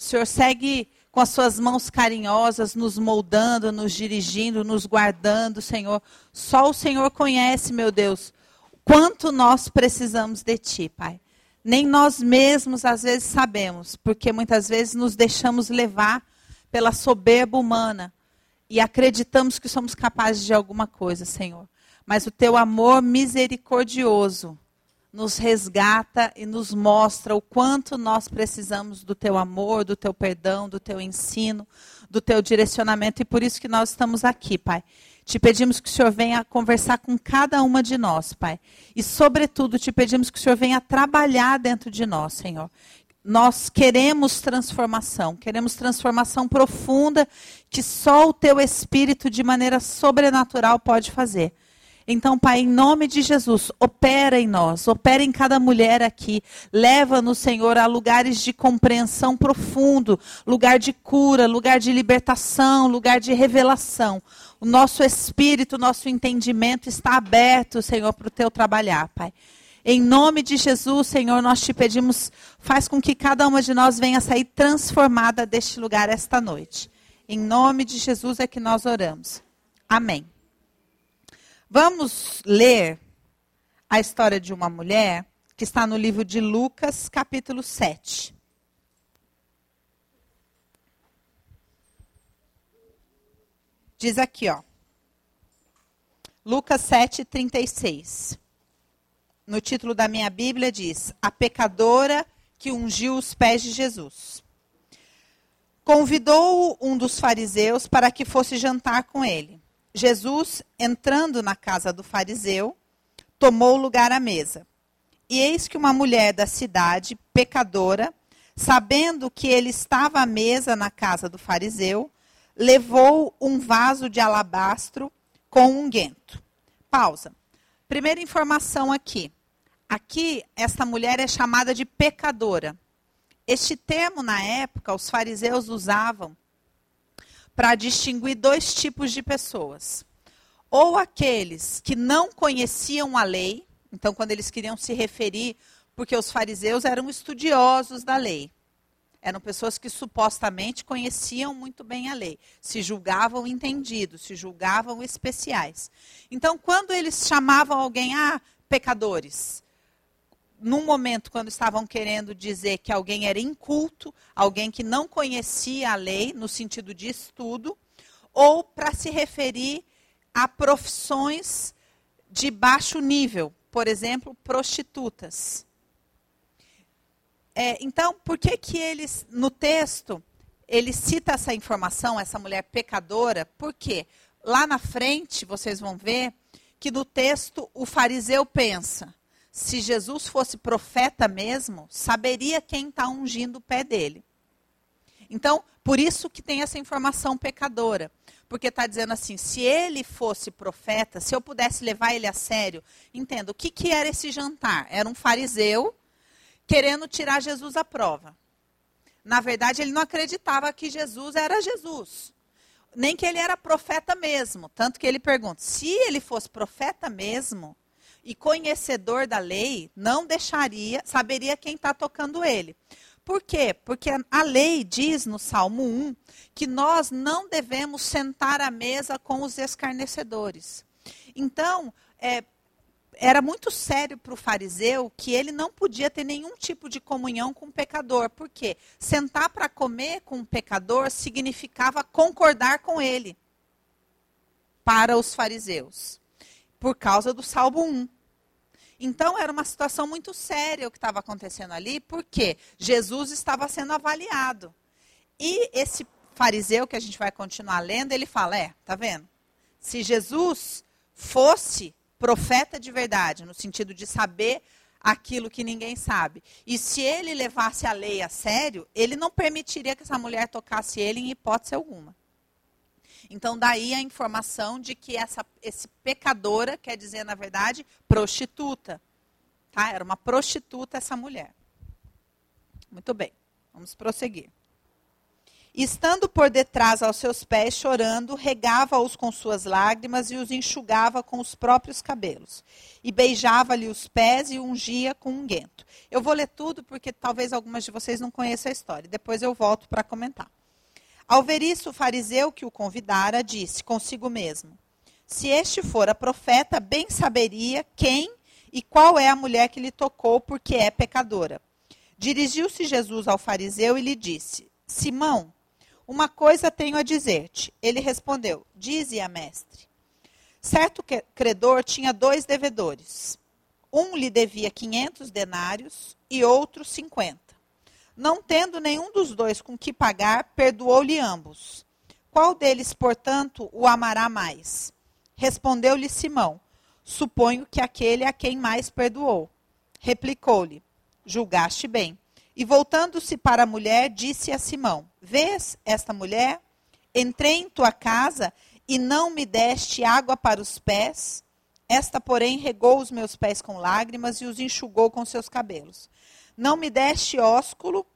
O Senhor segue com as suas mãos carinhosas, nos moldando, nos dirigindo, nos guardando, Senhor. Só o Senhor conhece, meu Deus, quanto nós precisamos de Ti, Pai. Nem nós mesmos às vezes sabemos, porque muitas vezes nos deixamos levar pela soberba humana e acreditamos que somos capazes de alguma coisa, Senhor. Mas o Teu amor misericordioso nos resgata e nos mostra o quanto nós precisamos do teu amor, do teu perdão, do teu ensino, do teu direcionamento e por isso que nós estamos aqui, Pai. Te pedimos que o Senhor venha conversar com cada uma de nós, Pai. E, sobretudo, te pedimos que o Senhor venha trabalhar dentro de nós, Senhor. Nós queremos transformação, queremos transformação profunda que só o Teu Espírito, de maneira sobrenatural, pode fazer. Então, Pai, em nome de Jesus, opera em nós, opera em cada mulher aqui. Leva-nos, Senhor, a lugares de compreensão profundo, lugar de cura, lugar de libertação, lugar de revelação. O nosso espírito, o nosso entendimento está aberto, Senhor, para o teu trabalhar, Pai. Em nome de Jesus, Senhor, nós te pedimos, faz com que cada uma de nós venha sair transformada deste lugar esta noite. Em nome de Jesus é que nós oramos. Amém. Vamos ler a história de uma mulher que está no livro de Lucas, capítulo 7. Diz aqui, ó. Lucas 7, 36. No título da minha Bíblia diz: A pecadora que ungiu os pés de Jesus. Convidou um dos fariseus para que fosse jantar com ele. Jesus, entrando na casa do fariseu, tomou lugar à mesa. E eis que uma mulher da cidade, pecadora, sabendo que ele estava à mesa na casa do fariseu, levou um vaso de alabastro com unguento. Pausa. Primeira informação aqui. Aqui, esta mulher é chamada de pecadora. Este termo, na época, os fariseus usavam para distinguir dois tipos de pessoas. Ou aqueles que não conheciam a lei, então, quando eles queriam se referir, porque os fariseus eram estudiosos da lei. Eram pessoas que supostamente conheciam muito bem a lei, se julgavam entendidos, se julgavam especiais. Então, quando eles chamavam alguém, ah, pecadores, num momento quando estavam querendo dizer que alguém era inculto, alguém que não conhecia a lei no sentido de estudo, ou para se referir a profissões de baixo nível, por exemplo, prostitutas. É, então, por que que eles no texto ele cita essa informação, essa mulher pecadora? Porque lá na frente vocês vão ver que no texto o fariseu pensa: se Jesus fosse profeta mesmo, saberia quem está ungindo o pé dele. Então, por isso que tem essa informação pecadora. Porque está dizendo assim: se ele fosse profeta, se eu pudesse levar ele a sério, entenda, o que, que era esse jantar? Era um fariseu querendo tirar Jesus à prova. Na verdade, ele não acreditava que Jesus era Jesus. Nem que ele era profeta mesmo. Tanto que ele pergunta: se ele fosse profeta mesmo, e conhecedor da lei não deixaria, saberia quem está tocando ele. Por quê? Porque a lei diz no Salmo 1 que nós não devemos sentar à mesa com os escarnecedores. Então, é, era muito sério para o fariseu que ele não podia ter nenhum tipo de comunhão com o pecador. Por quê? Sentar para comer com o pecador significava concordar com ele. Para os fariseus por causa do Salmo 1. Então era uma situação muito séria o que estava acontecendo ali, porque Jesus estava sendo avaliado. E esse fariseu que a gente vai continuar lendo, ele fala: é, tá vendo? Se Jesus fosse profeta de verdade, no sentido de saber aquilo que ninguém sabe, e se ele levasse a lei a sério, ele não permitiria que essa mulher tocasse ele em hipótese alguma. Então, daí a informação de que essa esse pecadora quer dizer, na verdade, prostituta. Tá? Era uma prostituta essa mulher. Muito bem, vamos prosseguir. Estando por detrás aos seus pés, chorando, regava-os com suas lágrimas e os enxugava com os próprios cabelos. E beijava-lhe os pés e ungia com unguento. Eu vou ler tudo porque talvez algumas de vocês não conheçam a história. Depois eu volto para comentar. Ao ver isso, o fariseu que o convidara disse consigo mesmo: Se este fora profeta, bem saberia quem e qual é a mulher que lhe tocou, porque é pecadora. Dirigiu-se Jesus ao fariseu e lhe disse: Simão, uma coisa tenho a dizer-te. Ele respondeu: Dize-a, mestre. Certo credor tinha dois devedores. Um lhe devia 500 denários e outro 50. Não tendo nenhum dos dois com que pagar, perdoou-lhe ambos. Qual deles, portanto, o amará mais? Respondeu-lhe Simão: Suponho que aquele a quem mais perdoou. Replicou-lhe: Julgaste bem. E voltando-se para a mulher, disse a Simão: Vês esta mulher? Entrei em tua casa e não me deste água para os pés. Esta, porém, regou os meus pés com lágrimas e os enxugou com seus cabelos. Não me deste ósculo.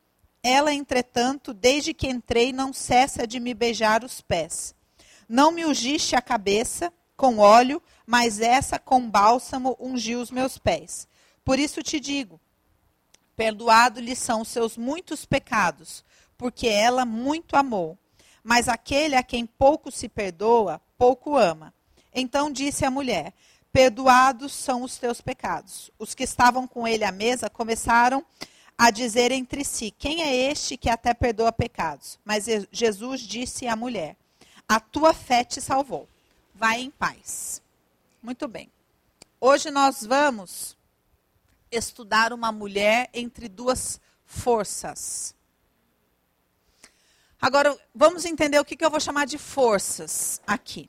Ela, entretanto, desde que entrei, não cessa de me beijar os pés. Não me ungiste a cabeça com óleo, mas essa com bálsamo ungiu os meus pés. Por isso te digo: Perdoado-lhe são os seus muitos pecados, porque ela muito amou. Mas aquele a quem pouco se perdoa, pouco ama. Então disse a mulher: Perdoados são os teus pecados. Os que estavam com ele à mesa começaram a dizer entre si: Quem é este que até perdoa pecados? Mas Jesus disse à mulher: A tua fé te salvou. Vai em paz. Muito bem. Hoje nós vamos estudar uma mulher entre duas forças. Agora, vamos entender o que, que eu vou chamar de forças aqui.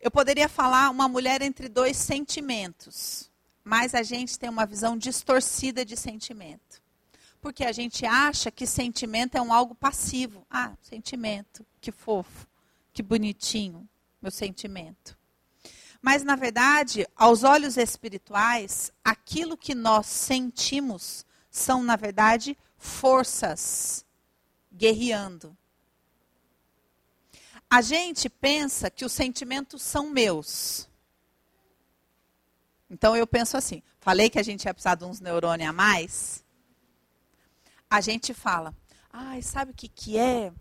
Eu poderia falar uma mulher entre dois sentimentos, mas a gente tem uma visão distorcida de sentimento. Porque a gente acha que sentimento é um algo passivo. Ah, sentimento, que fofo, que bonitinho, meu sentimento. Mas, na verdade, aos olhos espirituais, aquilo que nós sentimos são, na verdade, forças guerreando. A gente pensa que os sentimentos são meus. Então eu penso assim: falei que a gente ia precisar de uns neurônios a mais. A gente fala, ai, sabe o que, que é?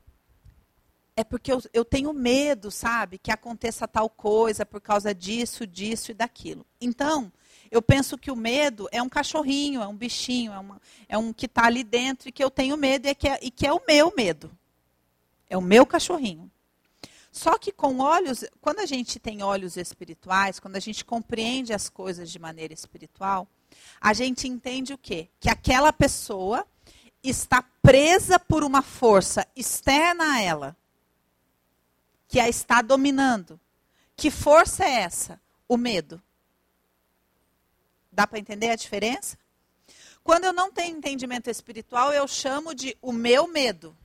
é porque eu, eu tenho medo, sabe, que aconteça tal coisa por causa disso, disso e daquilo. Então, eu penso que o medo é um cachorrinho, é um bichinho, é, uma, é um que está ali dentro e que eu tenho medo e que, é, e que é o meu medo. É o meu cachorrinho. Só que com olhos, quando a gente tem olhos espirituais, quando a gente compreende as coisas de maneira espiritual, a gente entende o quê? Que aquela pessoa está presa por uma força externa a ela que a está dominando. Que força é essa? O medo. Dá para entender a diferença? Quando eu não tenho entendimento espiritual, eu chamo de o meu medo.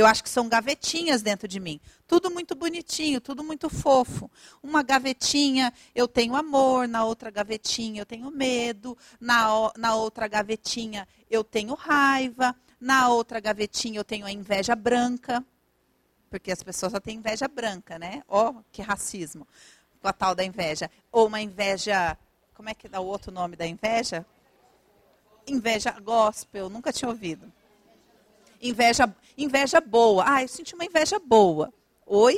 Eu acho que são gavetinhas dentro de mim. Tudo muito bonitinho, tudo muito fofo. Uma gavetinha eu tenho amor, na outra gavetinha eu tenho medo, na, na outra gavetinha eu tenho raiva, na outra gavetinha eu tenho a inveja branca. Porque as pessoas só têm inveja branca, né? Ó, oh, que racismo. Com a tal da inveja. Ou uma inveja. Como é que dá o outro nome da inveja? Inveja gospel, nunca tinha ouvido. Inveja, inveja boa. Ah, eu senti uma inveja boa. Oi?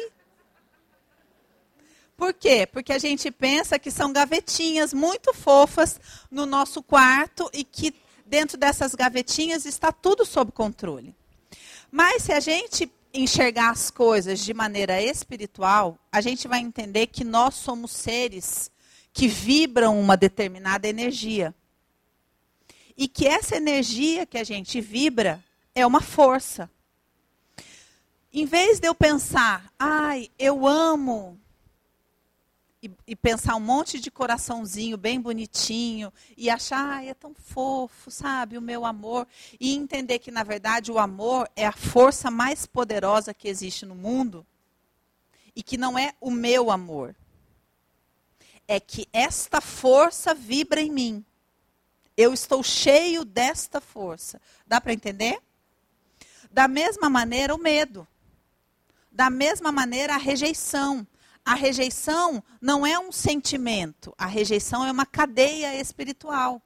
Por quê? Porque a gente pensa que são gavetinhas muito fofas no nosso quarto e que dentro dessas gavetinhas está tudo sob controle. Mas se a gente enxergar as coisas de maneira espiritual, a gente vai entender que nós somos seres que vibram uma determinada energia. E que essa energia que a gente vibra é uma força. Em vez de eu pensar, ai, eu amo e, e, pensar um monte de coraçãozinho bem bonitinho e achar, ah, é tão fofo, sabe, o meu amor. E entender que, na verdade, o amor é a força mais poderosa que existe no mundo e que não é o meu amor. É que esta força vibra em mim. Eu estou cheio desta força. Dá para entender? Da mesma maneira, o medo. Da mesma maneira, a rejeição. A rejeição não é um sentimento, a rejeição é uma cadeia espiritual.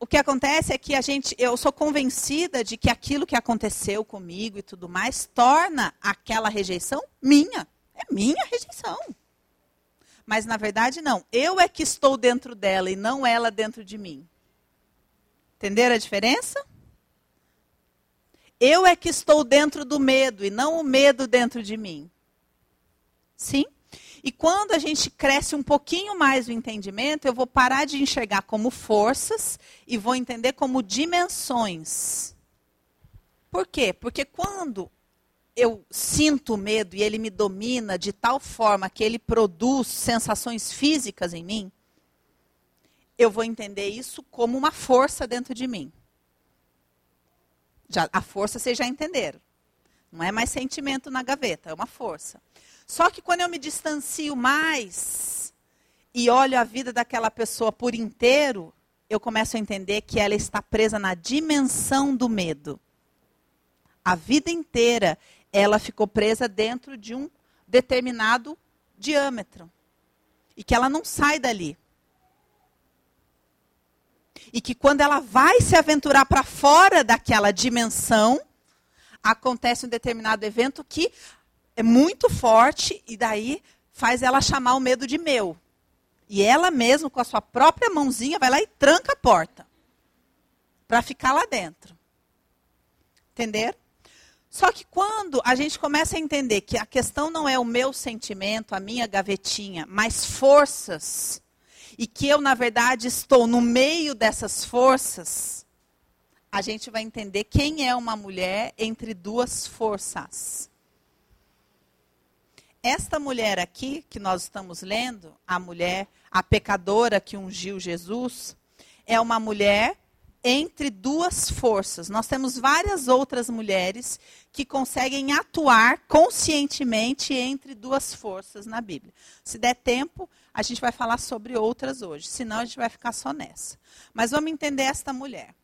O que acontece é que a gente, eu sou convencida de que aquilo que aconteceu comigo e tudo mais torna aquela rejeição minha. É minha rejeição. Mas na verdade não. Eu é que estou dentro dela e não ela dentro de mim. Entenderam a diferença? Eu é que estou dentro do medo e não o medo dentro de mim. Sim? E quando a gente cresce um pouquinho mais o entendimento, eu vou parar de enxergar como forças e vou entender como dimensões. Por quê? Porque quando eu sinto medo e ele me domina de tal forma que ele produz sensações físicas em mim, eu vou entender isso como uma força dentro de mim. Já, a força vocês já entenderam. Não é mais sentimento na gaveta, é uma força. Só que quando eu me distancio mais e olho a vida daquela pessoa por inteiro, eu começo a entender que ela está presa na dimensão do medo. A vida inteira ela ficou presa dentro de um determinado diâmetro. E que ela não sai dali. E que quando ela vai se aventurar para fora daquela dimensão, acontece um determinado evento que é muito forte e daí faz ela chamar o medo de meu. E ela mesma, com a sua própria mãozinha, vai lá e tranca a porta. Para ficar lá dentro. Entenderam? Só que quando a gente começa a entender que a questão não é o meu sentimento, a minha gavetinha, mas forças, e que eu, na verdade, estou no meio dessas forças, a gente vai entender quem é uma mulher entre duas forças. Esta mulher aqui, que nós estamos lendo, a mulher, a pecadora que ungiu Jesus, é uma mulher entre duas forças. Nós temos várias outras mulheres que conseguem atuar conscientemente entre duas forças na Bíblia. Se der tempo, a gente vai falar sobre outras hoje, senão a gente vai ficar só nessa. Mas vamos entender esta mulher.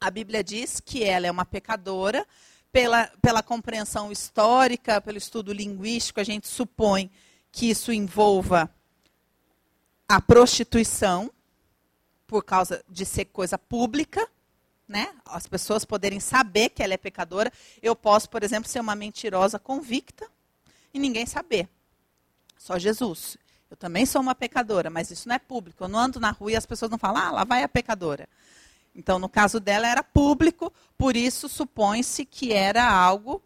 A Bíblia diz que ela é uma pecadora, pela, pela compreensão histórica, pelo estudo linguístico, a gente supõe que isso envolva a prostituição, por causa de ser coisa pública, né? As pessoas poderem saber que ela é pecadora. Eu posso, por exemplo, ser uma mentirosa convicta e ninguém saber. Só Jesus. Eu também sou uma pecadora, mas isso não é público. Eu não ando na rua e as pessoas não falam, ah, lá vai a pecadora. Então, no caso dela, era público, por isso supõe-se que era algo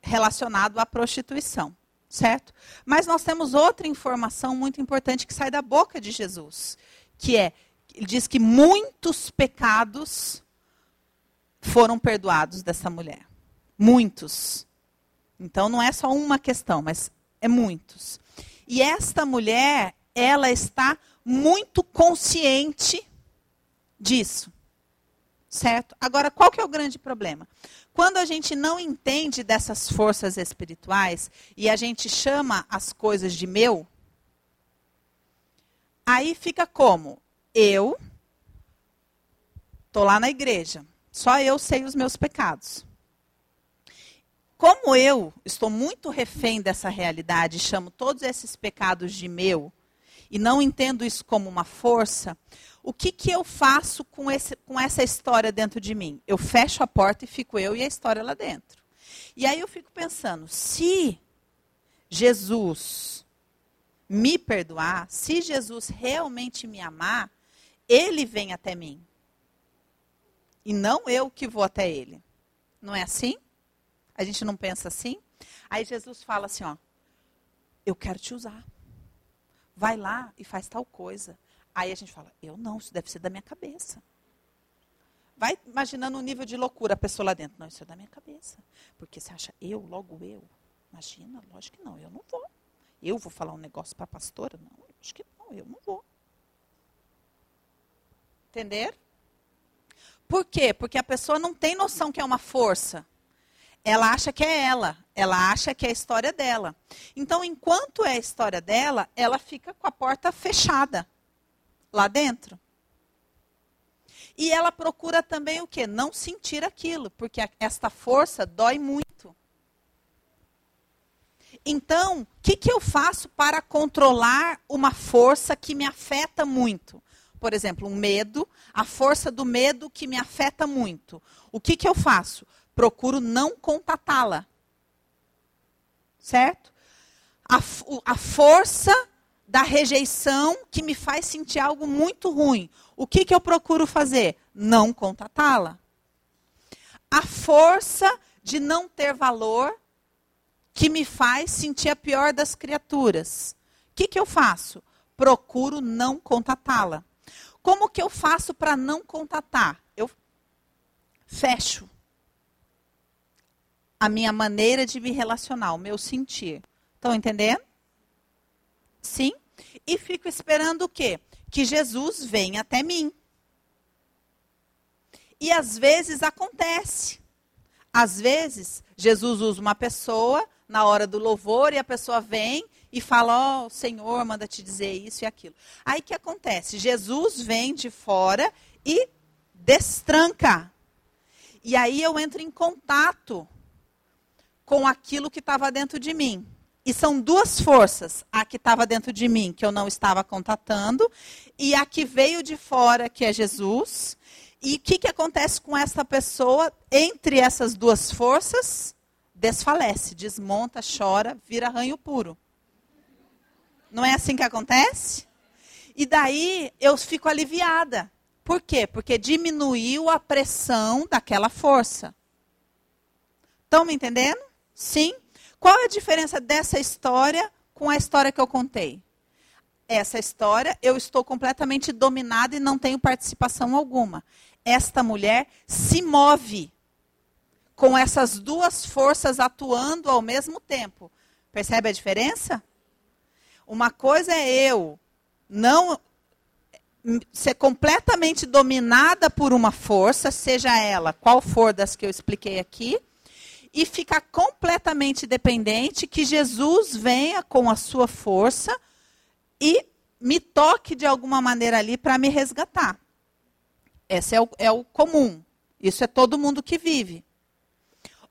relacionado à prostituição, certo? Mas nós temos outra informação muito importante que sai da boca de Jesus, que é ele diz que muitos pecados foram perdoados dessa mulher. Muitos. Então não é só uma questão, mas é muitos. E esta mulher, ela está muito consciente disso. Certo? Agora, qual que é o grande problema? Quando a gente não entende dessas forças espirituais e a gente chama as coisas de meu, aí fica como? eu estou lá na igreja, só eu sei os meus pecados. Como eu estou muito refém dessa realidade, chamo todos esses pecados de meu, e não entendo isso como uma força, o que, que eu faço com, esse, com essa história dentro de mim? Eu fecho a porta e fico eu e a história lá dentro. E aí eu fico pensando, se Jesus me perdoar, se Jesus realmente me amar, ele vem até mim. E não eu que vou até ele. Não é assim? A gente não pensa assim? Aí Jesus fala assim, ó, eu quero te usar. Vai lá e faz tal coisa. Aí a gente fala, eu não, isso deve ser da minha cabeça. Vai imaginando o nível de loucura a pessoa lá dentro. Não, isso é da minha cabeça. Porque você acha eu, logo eu. Imagina, lógico que não, eu não vou. Eu vou falar um negócio para a pastora? Não, acho que não, eu não vou. Entender? Por quê? Porque a pessoa não tem noção que é uma força. Ela acha que é ela. Ela acha que é a história dela. Então, enquanto é a história dela, ela fica com a porta fechada lá dentro. E ela procura também o quê? Não sentir aquilo, porque esta força dói muito. Então, o que, que eu faço para controlar uma força que me afeta muito? Por exemplo, um medo, a força do medo que me afeta muito. O que, que eu faço? Procuro não contatá-la. Certo? A, a força da rejeição que me faz sentir algo muito ruim. O que, que eu procuro fazer? Não contatá-la. A força de não ter valor que me faz sentir a pior das criaturas. O que, que eu faço? Procuro não contatá-la. Como que eu faço para não contatar? Eu fecho a minha maneira de me relacionar, o meu sentir. Estão entendendo? Sim? E fico esperando o quê? Que Jesus venha até mim. E às vezes acontece. Às vezes, Jesus usa uma pessoa na hora do louvor e a pessoa vem e fala: Ó, oh, Senhor manda te dizer isso e aquilo. Aí que acontece? Jesus vem de fora e destranca. E aí eu entro em contato com aquilo que estava dentro de mim. E são duas forças: a que estava dentro de mim, que eu não estava contatando, e a que veio de fora, que é Jesus. E o que, que acontece com essa pessoa entre essas duas forças? Desfalece, desmonta, chora, vira ranho puro. Não é assim que acontece? E daí eu fico aliviada. Por quê? Porque diminuiu a pressão daquela força. Estão me entendendo? Sim? Qual é a diferença dessa história com a história que eu contei? Essa história, eu estou completamente dominada e não tenho participação alguma. Esta mulher se move com essas duas forças atuando ao mesmo tempo. Percebe a diferença? Uma coisa é eu não ser completamente dominada por uma força, seja ela qual for das que eu expliquei aqui, e ficar completamente dependente que Jesus venha com a sua força e me toque de alguma maneira ali para me resgatar. Esse é o, é o comum. Isso é todo mundo que vive.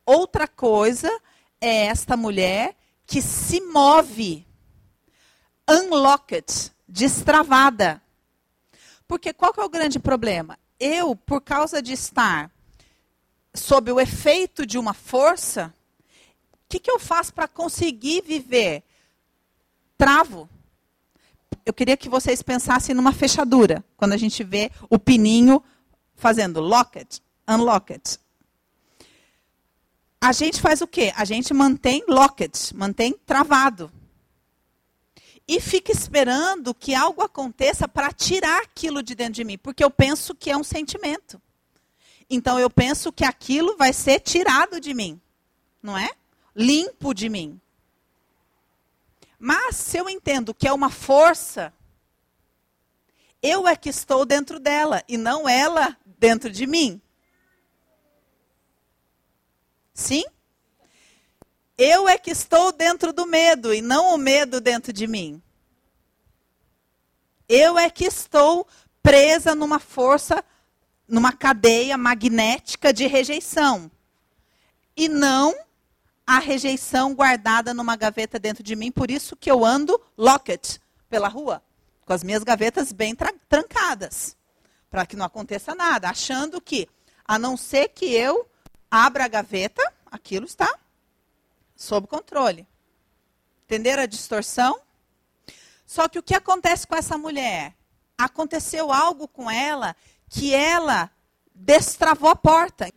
Outra coisa é esta mulher que se move unlocked, destravada. Porque qual que é o grande problema? Eu, por causa de estar sob o efeito de uma força, o que, que eu faço para conseguir viver? Travo. Eu queria que vocês pensassem numa fechadura, quando a gente vê o pininho fazendo locket, unlocked. A gente faz o quê? A gente mantém locket, mantém travado. E fica esperando que algo aconteça para tirar aquilo de dentro de mim, porque eu penso que é um sentimento. Então eu penso que aquilo vai ser tirado de mim, não é? Limpo de mim. Mas se eu entendo que é uma força, eu é que estou dentro dela e não ela dentro de mim. Sim? Eu é que estou dentro do medo e não o medo dentro de mim. Eu é que estou presa numa força numa cadeia magnética de rejeição. E não a rejeição guardada numa gaveta dentro de mim, por isso que eu ando locket pela rua, com as minhas gavetas bem tra trancadas, para que não aconteça nada, achando que, a não ser que eu abra a gaveta, aquilo está sob controle. Entenderam a distorção? Só que o que acontece com essa mulher? Aconteceu algo com ela que ela destravou a porta.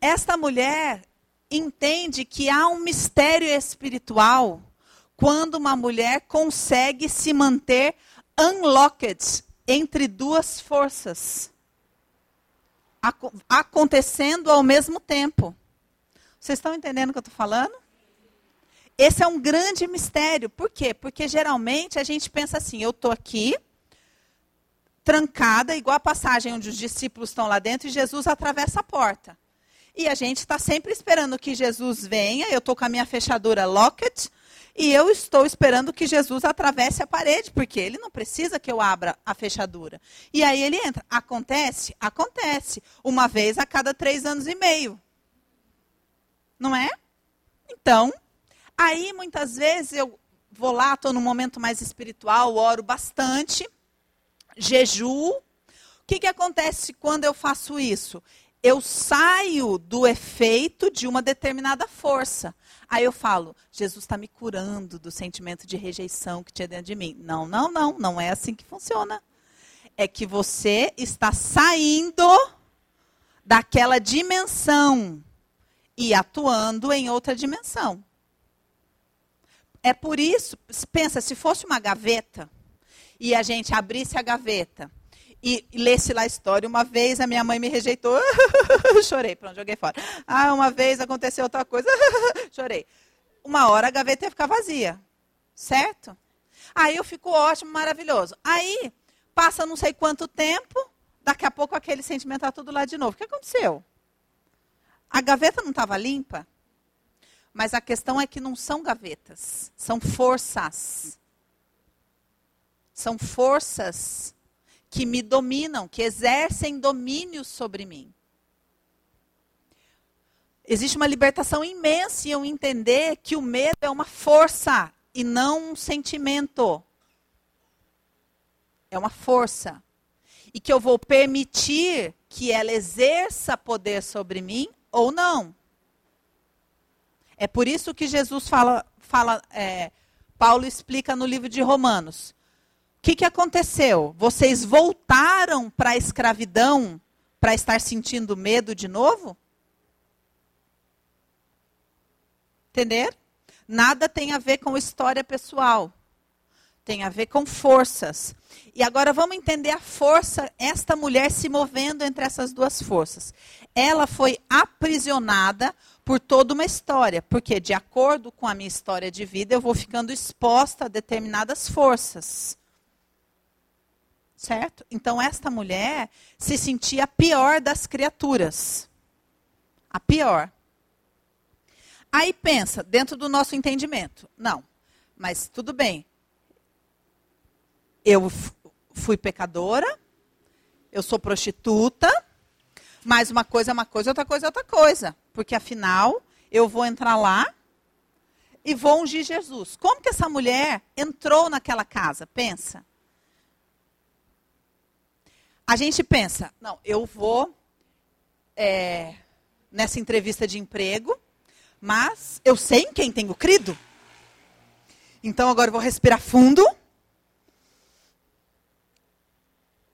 Esta mulher entende que há um mistério espiritual quando uma mulher consegue se manter unlocked entre duas forças acontecendo ao mesmo tempo. Vocês estão entendendo o que eu estou falando? Esse é um grande mistério. Por quê? Porque geralmente a gente pensa assim: eu estou aqui, trancada, igual a passagem onde os discípulos estão lá dentro e Jesus atravessa a porta. E a gente está sempre esperando que Jesus venha. Eu estou com a minha fechadura locket. E eu estou esperando que Jesus atravesse a parede, porque ele não precisa que eu abra a fechadura. E aí ele entra. Acontece? Acontece. Uma vez a cada três anos e meio. Não é? Então, aí muitas vezes eu vou lá, estou num momento mais espiritual, oro bastante, jejuo. O que, que acontece quando eu faço isso? eu saio do efeito de uma determinada força. Aí eu falo, Jesus está me curando do sentimento de rejeição que tinha dentro de mim. Não, não, não, não é assim que funciona. É que você está saindo daquela dimensão e atuando em outra dimensão. É por isso, pensa, se fosse uma gaveta e a gente abrisse a gaveta e, lesse lá a história. Uma vez a minha mãe me rejeitou, chorei, pronto, joguei fora. Ah, uma vez aconteceu outra coisa, chorei. Uma hora a gaveta ia ficar vazia, certo? Aí eu fico ótimo, maravilhoso. Aí, passa não sei quanto tempo, daqui a pouco aquele sentimento está tudo lá de novo. O que aconteceu? A gaveta não estava limpa? Mas a questão é que não são gavetas, são forças. São forças que me dominam, que exercem domínio sobre mim. Existe uma libertação imensa em eu entender que o medo é uma força e não um sentimento. É uma força. E que eu vou permitir que ela exerça poder sobre mim ou não. É por isso que Jesus fala, fala é, Paulo explica no livro de Romanos que, que aconteceu? Vocês voltaram para a escravidão para estar sentindo medo de novo? Entender? Nada tem a ver com história pessoal. Tem a ver com forças. E agora vamos entender a força, esta mulher se movendo entre essas duas forças. Ela foi aprisionada por toda uma história, porque de acordo com a minha história de vida, eu vou ficando exposta a determinadas forças. Certo? Então, esta mulher se sentia a pior das criaturas. A pior. Aí pensa, dentro do nosso entendimento. Não, mas tudo bem. Eu fui pecadora, eu sou prostituta, mas uma coisa é uma coisa, outra coisa é outra coisa. Porque afinal, eu vou entrar lá e vou ungir Jesus. Como que essa mulher entrou naquela casa? Pensa a gente pensa, não, eu vou é, nessa entrevista de emprego, mas eu sei em quem tenho crido. Então agora eu vou respirar fundo.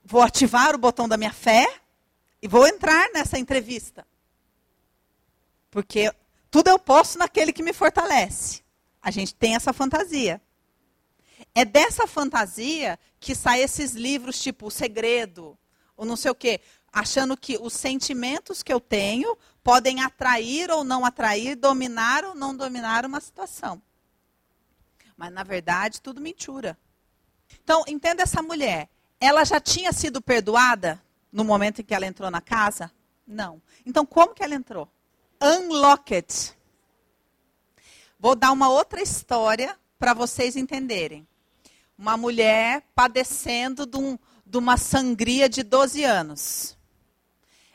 Vou ativar o botão da minha fé e vou entrar nessa entrevista. Porque tudo eu posso naquele que me fortalece. A gente tem essa fantasia. É dessa fantasia que saem esses livros tipo O Segredo, ou não sei o quê, achando que os sentimentos que eu tenho podem atrair ou não atrair, dominar ou não dominar uma situação. Mas na verdade, tudo mentira. Então, entenda essa mulher. Ela já tinha sido perdoada no momento em que ela entrou na casa? Não. Então, como que ela entrou? Unlocked. Vou dar uma outra história para vocês entenderem. Uma mulher padecendo de um, de uma sangria de 12 anos.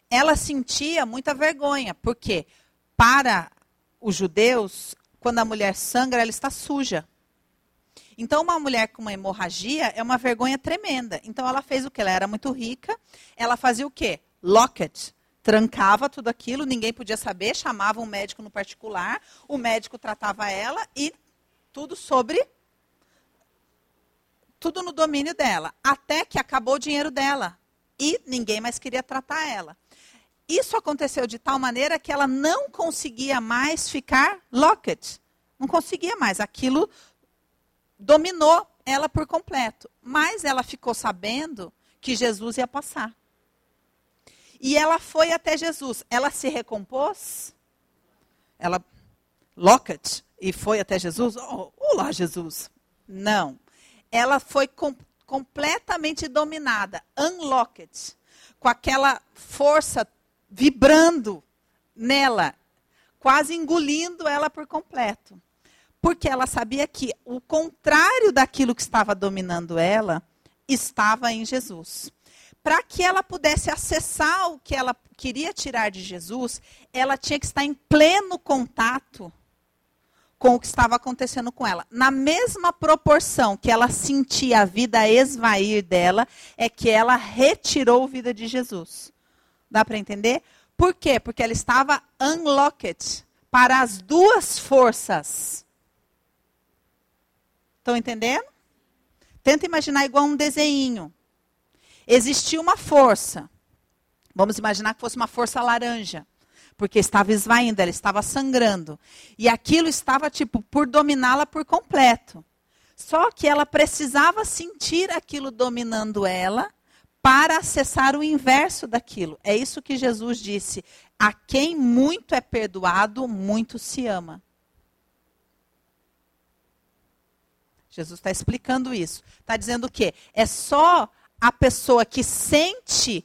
Ela sentia muita vergonha, porque para os judeus, quando a mulher sangra, ela está suja. Então, uma mulher com uma hemorragia é uma vergonha tremenda. Então, ela fez o que? Ela era muito rica. Ela fazia o quê? Locket. Trancava tudo aquilo, ninguém podia saber, chamava um médico no particular, o médico tratava ela e tudo sobre tudo no domínio dela, até que acabou o dinheiro dela e ninguém mais queria tratar ela. Isso aconteceu de tal maneira que ela não conseguia mais ficar locked. Não conseguia mais. Aquilo dominou ela por completo. Mas ela ficou sabendo que Jesus ia passar. E ela foi até Jesus. Ela se recompôs. Ela locked e foi até Jesus. Oh, olá, Jesus. Não ela foi com, completamente dominada, unlocked, com aquela força vibrando nela, quase engolindo ela por completo. Porque ela sabia que o contrário daquilo que estava dominando ela estava em Jesus. Para que ela pudesse acessar o que ela queria tirar de Jesus, ela tinha que estar em pleno contato com o que estava acontecendo com ela. Na mesma proporção que ela sentia a vida esvair dela, é que ela retirou a vida de Jesus. Dá para entender? Por quê? Porque ela estava unlocked para as duas forças. Estão entendendo? Tenta imaginar igual um desenho. Existia uma força. Vamos imaginar que fosse uma força laranja porque estava esvaindo, ela estava sangrando. E aquilo estava, tipo, por dominá-la por completo. Só que ela precisava sentir aquilo dominando ela para acessar o inverso daquilo. É isso que Jesus disse: a quem muito é perdoado, muito se ama. Jesus está explicando isso. Está dizendo o quê? É só a pessoa que sente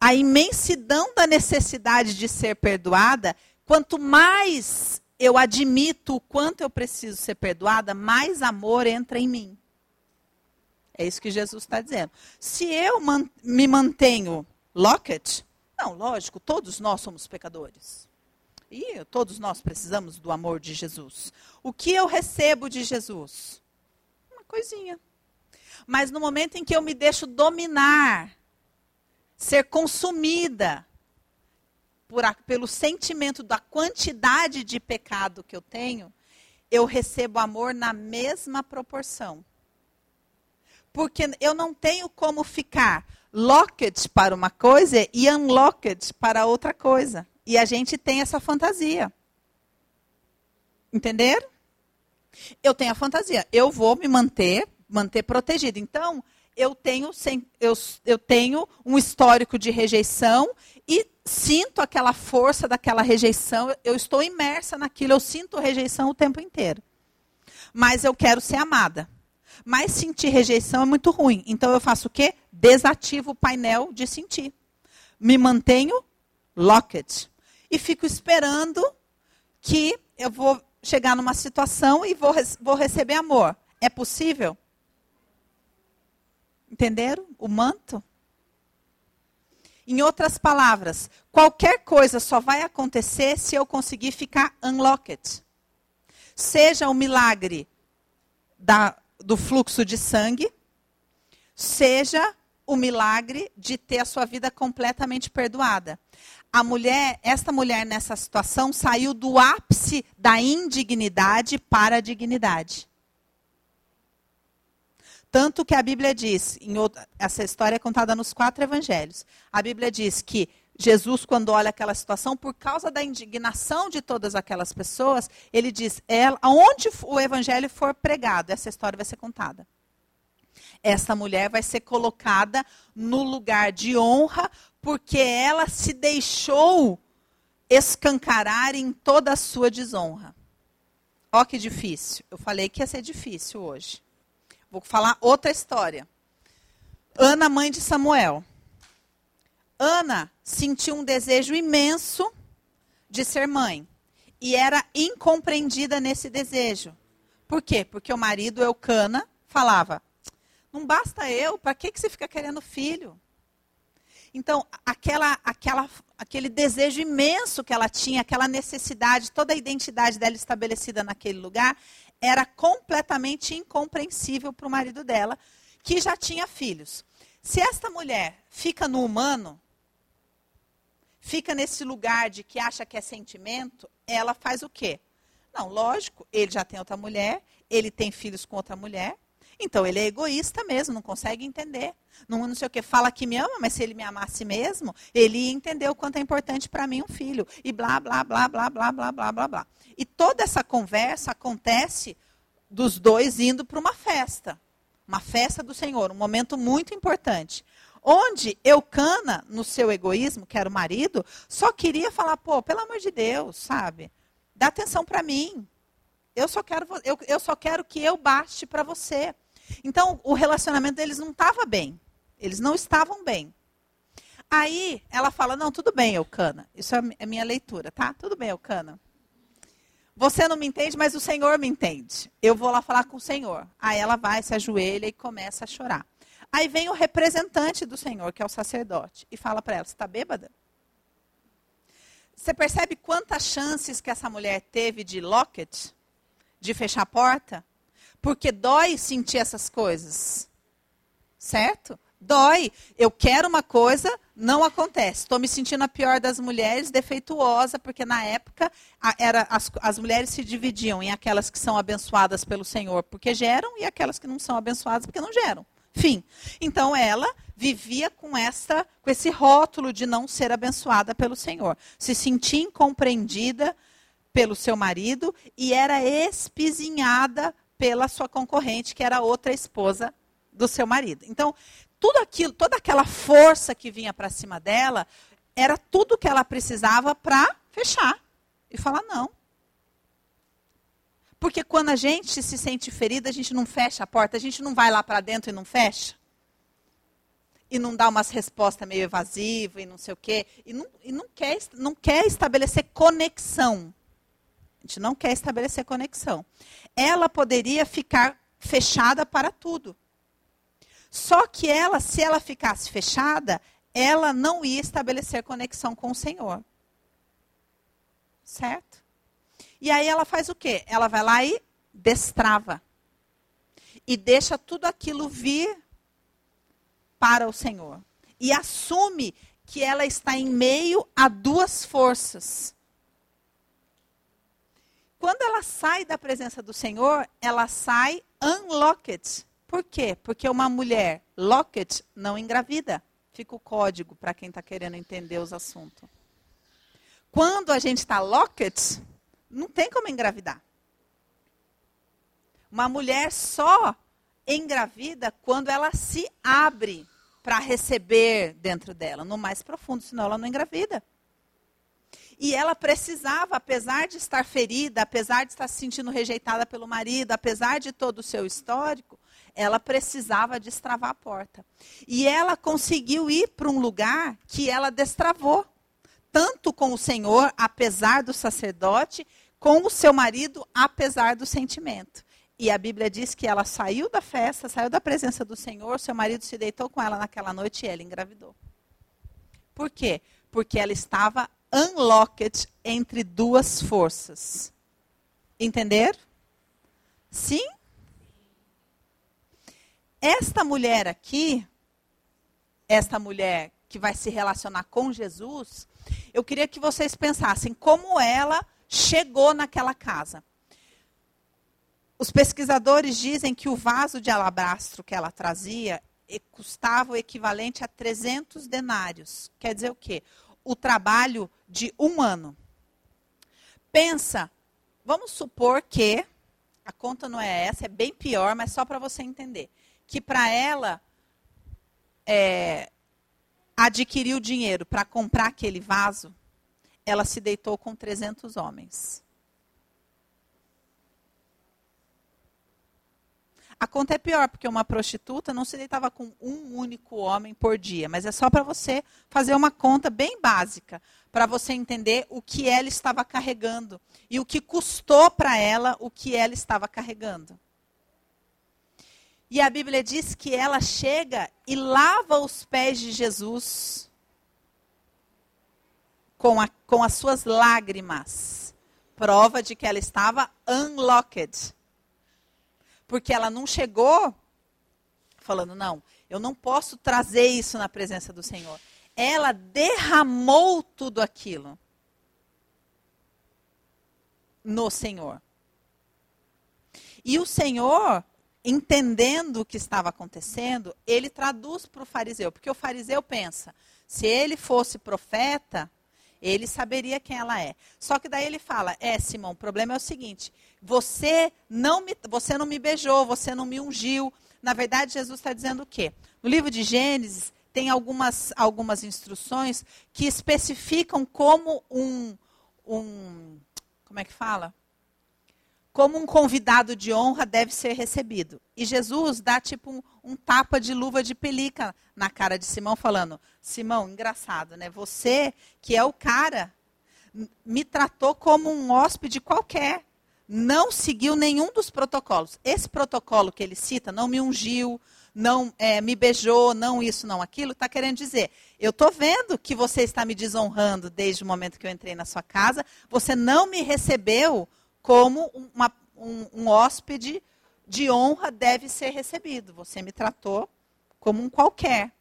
a imensidão da necessidade de ser perdoada, quanto mais eu admito o quanto eu preciso ser perdoada, mais amor entra em mim. É isso que Jesus está dizendo. Se eu man me mantenho locket, não, lógico, todos nós somos pecadores. E todos nós precisamos do amor de Jesus. O que eu recebo de Jesus? Uma coisinha. Mas no momento em que eu me deixo dominar ser consumida por a, pelo sentimento da quantidade de pecado que eu tenho, eu recebo amor na mesma proporção. Porque eu não tenho como ficar locked para uma coisa e unlocked para outra coisa. E a gente tem essa fantasia. Entenderam? Eu tenho a fantasia. Eu vou me manter, manter protegido. Então, eu tenho, eu, eu tenho um histórico de rejeição e sinto aquela força daquela rejeição, eu estou imersa naquilo, eu sinto rejeição o tempo inteiro. Mas eu quero ser amada. Mas sentir rejeição é muito ruim. Então eu faço o quê? Desativo o painel de sentir. Me mantenho locked. E fico esperando que eu vou chegar numa situação e vou, vou receber amor. É possível? Entenderam? O manto. Em outras palavras, qualquer coisa só vai acontecer se eu conseguir ficar unlocked. Seja o milagre da, do fluxo de sangue, seja o milagre de ter a sua vida completamente perdoada. A mulher, esta mulher nessa situação saiu do ápice da indignidade para a dignidade. Tanto que a Bíblia diz, outra, essa história é contada nos quatro evangelhos. A Bíblia diz que Jesus, quando olha aquela situação, por causa da indignação de todas aquelas pessoas, ele diz: ela, aonde o evangelho for pregado, essa história vai ser contada. Essa mulher vai ser colocada no lugar de honra, porque ela se deixou escancarar em toda a sua desonra. Ó que difícil. Eu falei que ia ser difícil hoje. Vou falar outra história. Ana, mãe de Samuel. Ana sentiu um desejo imenso de ser mãe. E era incompreendida nesse desejo. Por quê? Porque o marido Eucana falava: não basta eu, para que, que você fica querendo filho? Então, aquela, aquela, aquele desejo imenso que ela tinha, aquela necessidade, toda a identidade dela estabelecida naquele lugar, era completamente incompreensível para o marido dela, que já tinha filhos. Se esta mulher fica no humano, fica nesse lugar de que acha que é sentimento, ela faz o quê? Não, lógico, ele já tem outra mulher, ele tem filhos com outra mulher, então ele é egoísta mesmo, não consegue entender. Não, não sei o que, fala que me ama, mas se ele me amasse mesmo, ele ia entender o quanto é importante para mim um filho. E blá, blá, blá, blá, blá, blá, blá, blá, blá. E toda essa conversa acontece dos dois indo para uma festa. Uma festa do Senhor, um momento muito importante. Onde Eucana, no seu egoísmo, que era o marido, só queria falar, pô, pelo amor de Deus, sabe? Dá atenção para mim. Eu só quero, eu, eu só quero que eu baste para você. Então, o relacionamento deles não estava bem. Eles não estavam bem. Aí ela fala: Não, tudo bem, Eucana. Isso é minha leitura, tá? Tudo bem, Eucana. Você não me entende, mas o Senhor me entende. Eu vou lá falar com o Senhor. Aí ela vai, se ajoelha e começa a chorar. Aí vem o representante do Senhor, que é o sacerdote, e fala para ela: Você está bêbada? Você percebe quantas chances que essa mulher teve de locket, de fechar a porta? Porque dói sentir essas coisas. Certo? Dói. Eu quero uma coisa, não acontece. Estou me sentindo a pior das mulheres, defeituosa, porque na época a, era, as, as mulheres se dividiam em aquelas que são abençoadas pelo Senhor porque geram e aquelas que não são abençoadas porque não geram. Fim. Então ela vivia com essa, com esse rótulo de não ser abençoada pelo Senhor. Se sentia incompreendida pelo seu marido e era espizinhada pela sua concorrente, que era outra esposa do seu marido. Então, tudo aquilo, toda aquela força que vinha para cima dela, era tudo que ela precisava para fechar e falar não. Porque quando a gente se sente ferida, a gente não fecha a porta, a gente não vai lá para dentro e não fecha. E não dá umas respostas meio evasivas e não sei o quê. E, não, e não, quer, não quer estabelecer conexão. A gente não quer estabelecer conexão. Ela poderia ficar fechada para tudo. Só que ela, se ela ficasse fechada, ela não ia estabelecer conexão com o Senhor. Certo? E aí ela faz o quê? Ela vai lá e destrava. E deixa tudo aquilo vir para o Senhor. E assume que ela está em meio a duas forças. Quando ela sai da presença do Senhor, ela sai unlocked. Por quê? Porque uma mulher locket não engravida. Fica o código para quem está querendo entender os assuntos. Quando a gente está locket, não tem como engravidar. Uma mulher só engravida quando ela se abre para receber dentro dela, no mais profundo, senão ela não engravida. E ela precisava, apesar de estar ferida, apesar de estar se sentindo rejeitada pelo marido, apesar de todo o seu histórico, ela precisava destravar a porta. E ela conseguiu ir para um lugar que ela destravou. Tanto com o Senhor, apesar do sacerdote, com o seu marido, apesar do sentimento. E a Bíblia diz que ela saiu da festa, saiu da presença do Senhor, seu marido se deitou com ela naquela noite e ela engravidou. Por quê? Porque ela estava unlocked entre duas forças. Entender? Sim esta mulher aqui, esta mulher que vai se relacionar com Jesus, eu queria que vocês pensassem como ela chegou naquela casa. Os pesquisadores dizem que o vaso de alabastro que ela trazia custava o equivalente a 300 denários. Quer dizer o quê? O trabalho de um ano. Pensa, vamos supor que, a conta não é essa, é bem pior, mas só para você entender que para ela é, adquirir o dinheiro para comprar aquele vaso, ela se deitou com 300 homens. A conta é pior, porque uma prostituta não se deitava com um único homem por dia, mas é só para você fazer uma conta bem básica, para você entender o que ela estava carregando e o que custou para ela o que ela estava carregando. E a Bíblia diz que ela chega e lava os pés de Jesus com, a, com as suas lágrimas. Prova de que ela estava unlocked. Porque ela não chegou falando, não, eu não posso trazer isso na presença do Senhor. Ela derramou tudo aquilo no Senhor. E o Senhor entendendo o que estava acontecendo, ele traduz para o fariseu, porque o fariseu pensa, se ele fosse profeta, ele saberia quem ela é. Só que daí ele fala: "É, Simão, o problema é o seguinte: você não me, você não me beijou, você não me ungiu. Na verdade, Jesus está dizendo o quê? No livro de Gênesis tem algumas algumas instruções que especificam como um um como é que fala? Como um convidado de honra deve ser recebido. E Jesus dá tipo um, um, tapa de luva de pelica na cara de Simão, falando: Simão, engraçado, né? Você, que é o cara, me tratou como um hóspede qualquer. Não seguiu nenhum dos protocolos. Esse protocolo que ele cita, não me ungiu, não é, me beijou, não isso, não aquilo, está querendo dizer: eu estou vendo que você está me desonrando desde o momento que eu entrei na sua casa, você não me recebeu como uma, um, um hóspede de honra deve ser recebido. Você me tratou como um qualquer.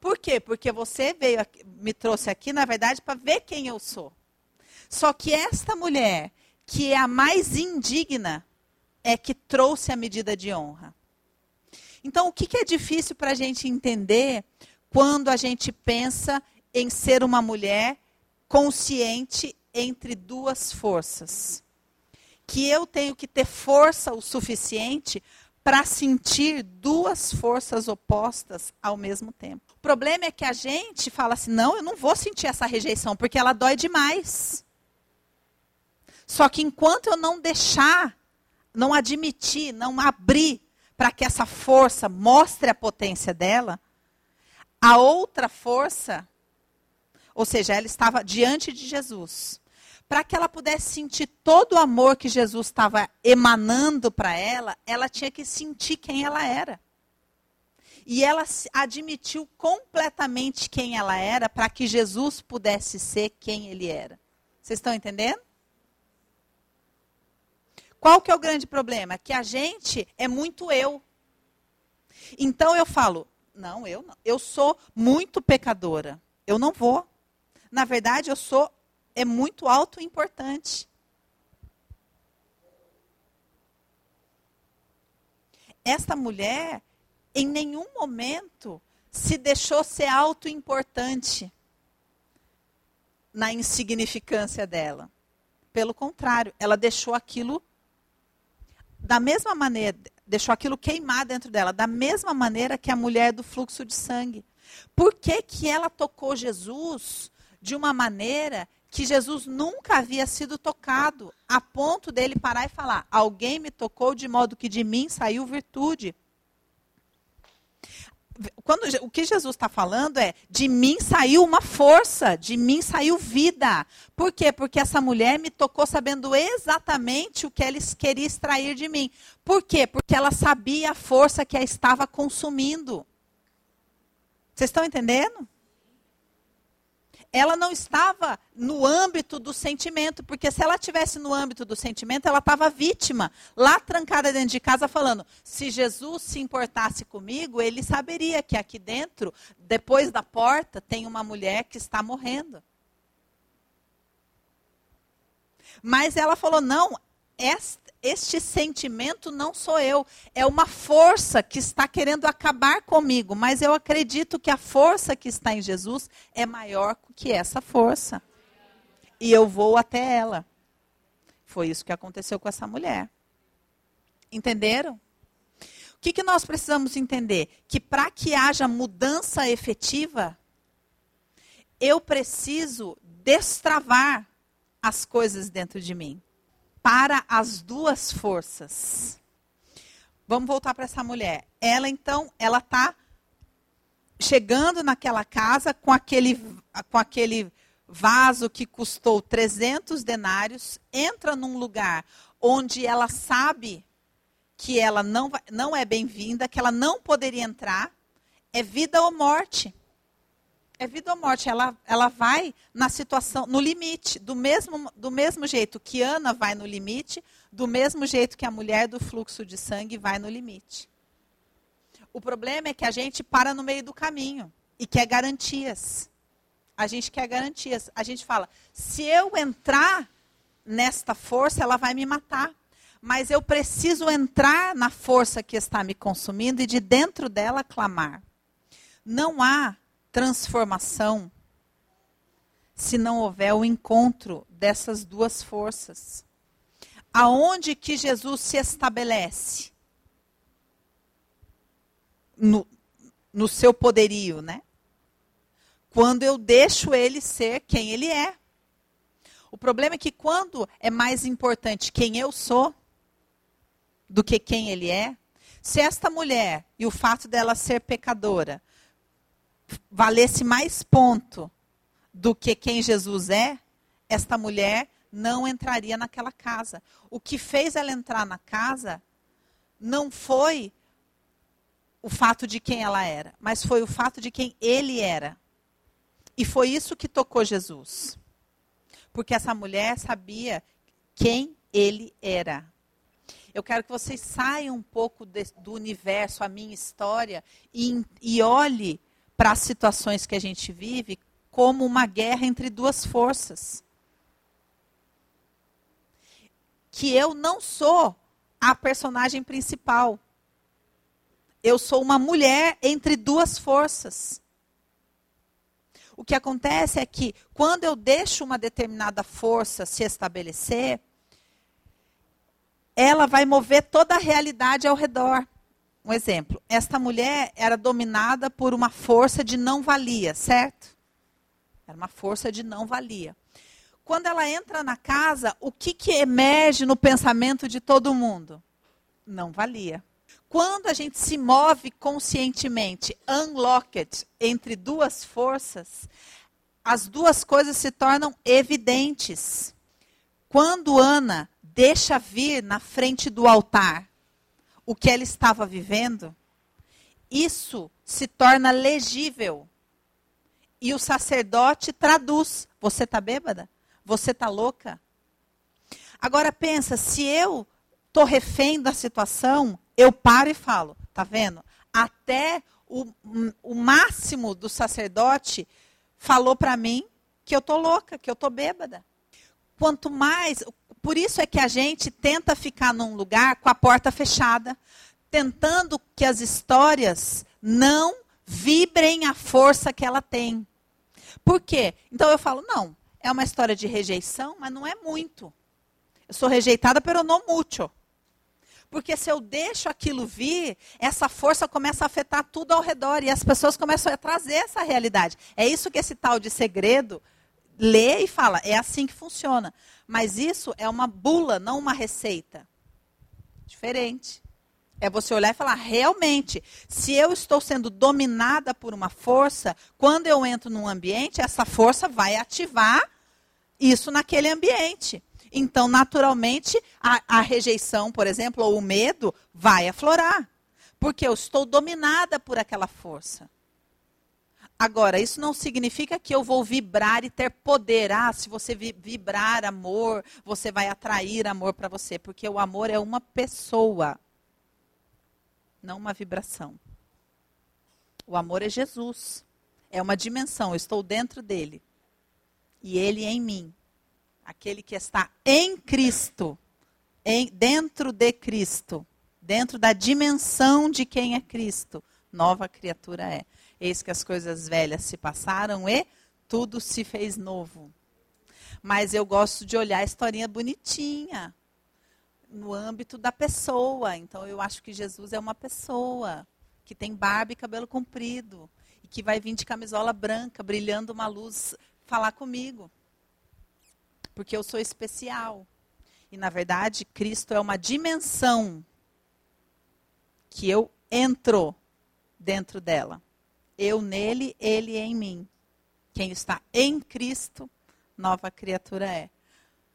Por quê? Porque você veio aqui, me trouxe aqui, na verdade, para ver quem eu sou. Só que esta mulher, que é a mais indigna, é que trouxe a medida de honra. Então, o que, que é difícil para a gente entender quando a gente pensa em ser uma mulher consciente entre duas forças? que eu tenho que ter força o suficiente para sentir duas forças opostas ao mesmo tempo. O problema é que a gente fala assim: não, eu não vou sentir essa rejeição, porque ela dói demais. Só que enquanto eu não deixar, não admitir, não abrir para que essa força mostre a potência dela, a outra força, ou seja, ela estava diante de Jesus para que ela pudesse sentir todo o amor que Jesus estava emanando para ela, ela tinha que sentir quem ela era. E ela admitiu completamente quem ela era para que Jesus pudesse ser quem ele era. Vocês estão entendendo? Qual que é o grande problema? Que a gente é muito eu. Então eu falo, não, eu não. Eu sou muito pecadora. Eu não vou. Na verdade, eu sou é muito alto e importante. Esta mulher, em nenhum momento, se deixou ser alto e importante na insignificância dela. Pelo contrário, ela deixou aquilo da mesma maneira, deixou aquilo queimar dentro dela, da mesma maneira que a mulher do fluxo de sangue. Por que, que ela tocou Jesus de uma maneira que Jesus nunca havia sido tocado, a ponto dele parar e falar: Alguém me tocou de modo que de mim saiu virtude. Quando, o que Jesus está falando é: de mim saiu uma força, de mim saiu vida. Por quê? Porque essa mulher me tocou sabendo exatamente o que ela queria extrair de mim. Por quê? Porque ela sabia a força que a estava consumindo. Vocês estão entendendo? Ela não estava no âmbito do sentimento, porque se ela tivesse no âmbito do sentimento, ela estava vítima, lá trancada dentro de casa, falando: se Jesus se importasse comigo, ele saberia que aqui dentro, depois da porta, tem uma mulher que está morrendo. Mas ela falou: não, esta este sentimento não sou eu, é uma força que está querendo acabar comigo, mas eu acredito que a força que está em Jesus é maior que essa força. E eu vou até ela. Foi isso que aconteceu com essa mulher. Entenderam? O que, que nós precisamos entender? Que para que haja mudança efetiva, eu preciso destravar as coisas dentro de mim para as duas forças. Vamos voltar para essa mulher. Ela então, ela está chegando naquela casa com aquele, com aquele vaso que custou 300 denários, entra num lugar onde ela sabe que ela não, não é bem-vinda, que ela não poderia entrar, é vida ou morte é vida ou morte. Ela, ela vai na situação, no limite, do mesmo, do mesmo jeito que Ana vai no limite, do mesmo jeito que a mulher do fluxo de sangue vai no limite. O problema é que a gente para no meio do caminho e quer garantias. A gente quer garantias. A gente fala: se eu entrar nesta força, ela vai me matar. Mas eu preciso entrar na força que está me consumindo e de dentro dela clamar. Não há transformação se não houver o encontro dessas duas forças. Aonde que Jesus se estabelece? No, no seu poderio, né? Quando eu deixo ele ser quem ele é. O problema é que quando é mais importante quem eu sou do que quem ele é, se esta mulher e o fato dela ser pecadora valesse mais ponto do que quem Jesus é, esta mulher não entraria naquela casa. O que fez ela entrar na casa não foi o fato de quem ela era, mas foi o fato de quem ele era. E foi isso que tocou Jesus. Porque essa mulher sabia quem ele era. Eu quero que vocês saiam um pouco de, do universo, a minha história, e, e olhe para as situações que a gente vive como uma guerra entre duas forças. Que eu não sou a personagem principal. Eu sou uma mulher entre duas forças. O que acontece é que quando eu deixo uma determinada força se estabelecer, ela vai mover toda a realidade ao redor. Um exemplo: esta mulher era dominada por uma força de não valia, certo? Era uma força de não valia. Quando ela entra na casa, o que, que emerge no pensamento de todo mundo? Não valia. Quando a gente se move conscientemente, unlocked, entre duas forças, as duas coisas se tornam evidentes. Quando Ana deixa vir na frente do altar o que ela estava vivendo, isso se torna legível. E o sacerdote traduz: Você está bêbada? Você está louca? Agora pensa, se eu estou refém da situação, eu paro e falo, tá vendo? Até o, o máximo do sacerdote falou para mim que eu tô louca, que eu tô bêbada. Quanto mais, por isso é que a gente tenta ficar num lugar com a porta fechada, tentando que as histórias não vibrem a força que ela tem. Por quê? Então eu falo, não, é uma história de rejeição, mas não é muito. Eu sou rejeitada, pero não mucho. Porque se eu deixo aquilo vir, essa força começa a afetar tudo ao redor e as pessoas começam a trazer essa realidade. É isso que esse tal de segredo lê e fala, é assim que funciona. Mas isso é uma bula, não uma receita. Diferente. É você olhar e falar, realmente, se eu estou sendo dominada por uma força, quando eu entro num ambiente, essa força vai ativar isso naquele ambiente. Então, naturalmente, a, a rejeição, por exemplo, ou o medo vai aflorar. Porque eu estou dominada por aquela força. Agora, isso não significa que eu vou vibrar e ter poder. Ah, se você vibrar amor, você vai atrair amor para você. Porque o amor é uma pessoa, não uma vibração. O amor é Jesus. É uma dimensão, eu estou dentro dele. E ele em mim aquele que está em Cristo, em, dentro de Cristo, dentro da dimensão de quem é Cristo, nova criatura é. Eis que as coisas velhas se passaram e tudo se fez novo. Mas eu gosto de olhar a historinha bonitinha, no âmbito da pessoa. Então eu acho que Jesus é uma pessoa que tem barba e cabelo comprido e que vai vir de camisola branca, brilhando uma luz, falar comigo porque eu sou especial. E na verdade, Cristo é uma dimensão que eu entro dentro dela. Eu nele, ele em mim. Quem está em Cristo, nova criatura é.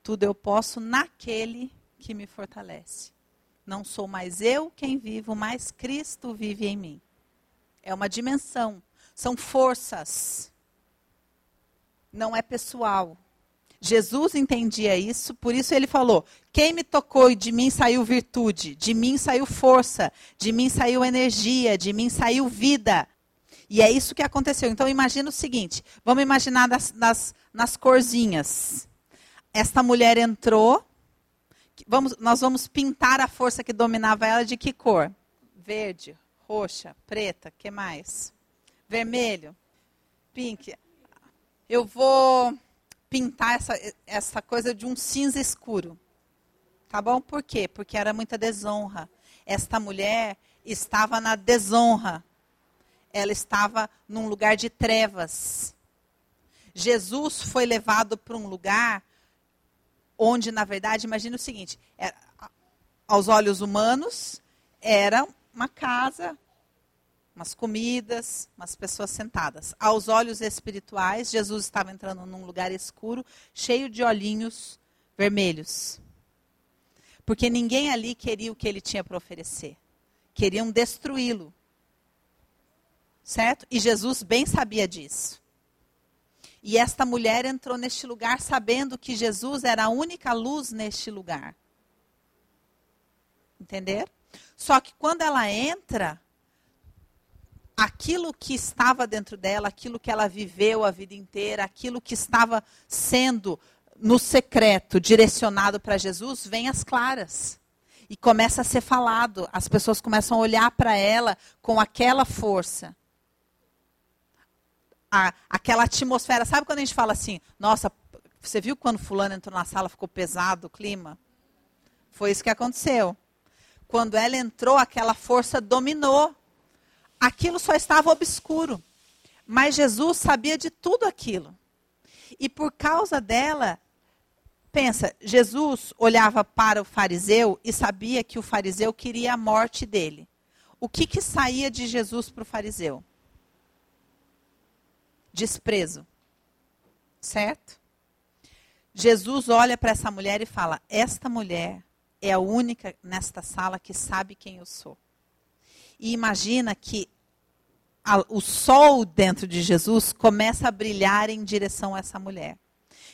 Tudo eu posso naquele que me fortalece. Não sou mais eu quem vivo, mas Cristo vive em mim. É uma dimensão, são forças. Não é pessoal, Jesus entendia isso, por isso ele falou: quem me tocou e de mim saiu virtude, de mim saiu força, de mim saiu energia, de mim saiu vida. E é isso que aconteceu. Então imagina o seguinte: vamos imaginar nas, nas, nas corzinhas. Esta mulher entrou, vamos, nós vamos pintar a força que dominava ela de que cor? Verde, roxa, preta, que mais? Vermelho, pink. Eu vou pintar essa, essa coisa de um cinza escuro. Tá bom? Por quê? Porque era muita desonra. Esta mulher estava na desonra. Ela estava num lugar de trevas. Jesus foi levado para um lugar onde, na verdade, imagina o seguinte: era, aos olhos humanos, era uma casa, umas comidas, umas pessoas sentadas. Aos olhos espirituais, Jesus estava entrando num lugar escuro, cheio de olhinhos vermelhos. Porque ninguém ali queria o que ele tinha para oferecer. Queriam destruí-lo. Certo? E Jesus bem sabia disso. E esta mulher entrou neste lugar sabendo que Jesus era a única luz neste lugar. Entender? Só que quando ela entra, aquilo que estava dentro dela, aquilo que ela viveu a vida inteira, aquilo que estava sendo no secreto direcionado para Jesus, vem às claras. E começa a ser falado. As pessoas começam a olhar para ela com aquela força a, aquela atmosfera. Sabe quando a gente fala assim, nossa, você viu quando fulano entrou na sala, ficou pesado o clima? Foi isso que aconteceu. Quando ela entrou, aquela força dominou. Aquilo só estava obscuro. Mas Jesus sabia de tudo aquilo. E por causa dela, pensa, Jesus olhava para o fariseu e sabia que o fariseu queria a morte dele. O que, que saía de Jesus para o fariseu? Desprezo. Certo? Jesus olha para essa mulher e fala: Esta mulher é a única nesta sala que sabe quem eu sou. E imagina que a, o sol dentro de Jesus começa a brilhar em direção a essa mulher.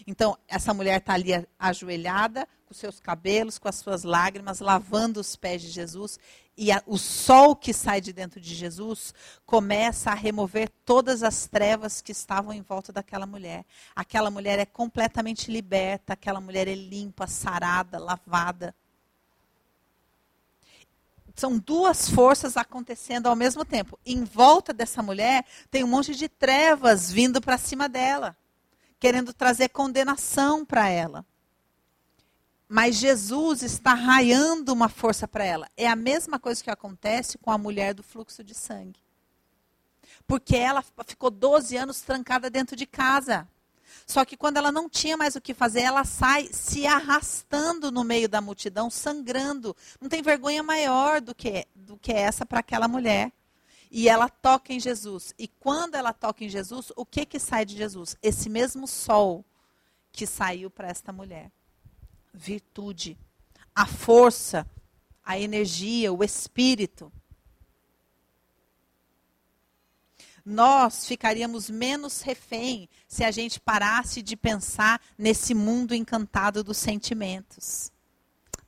Então, essa mulher está ali ajoelhada, seus cabelos, com as suas lágrimas, lavando os pés de Jesus. E a, o sol que sai de dentro de Jesus começa a remover todas as trevas que estavam em volta daquela mulher. Aquela mulher é completamente liberta, aquela mulher é limpa, sarada, lavada. São duas forças acontecendo ao mesmo tempo. Em volta dessa mulher tem um monte de trevas vindo para cima dela querendo trazer condenação para ela. Mas Jesus está raiando uma força para ela. É a mesma coisa que acontece com a mulher do fluxo de sangue. Porque ela ficou 12 anos trancada dentro de casa. Só que quando ela não tinha mais o que fazer, ela sai se arrastando no meio da multidão, sangrando. Não tem vergonha maior do que, do que essa para aquela mulher e ela toca em Jesus. E quando ela toca em Jesus, o que que sai de Jesus? Esse mesmo sol que saiu para esta mulher. Virtude, a força, a energia, o espírito. Nós ficaríamos menos refém se a gente parasse de pensar nesse mundo encantado dos sentimentos.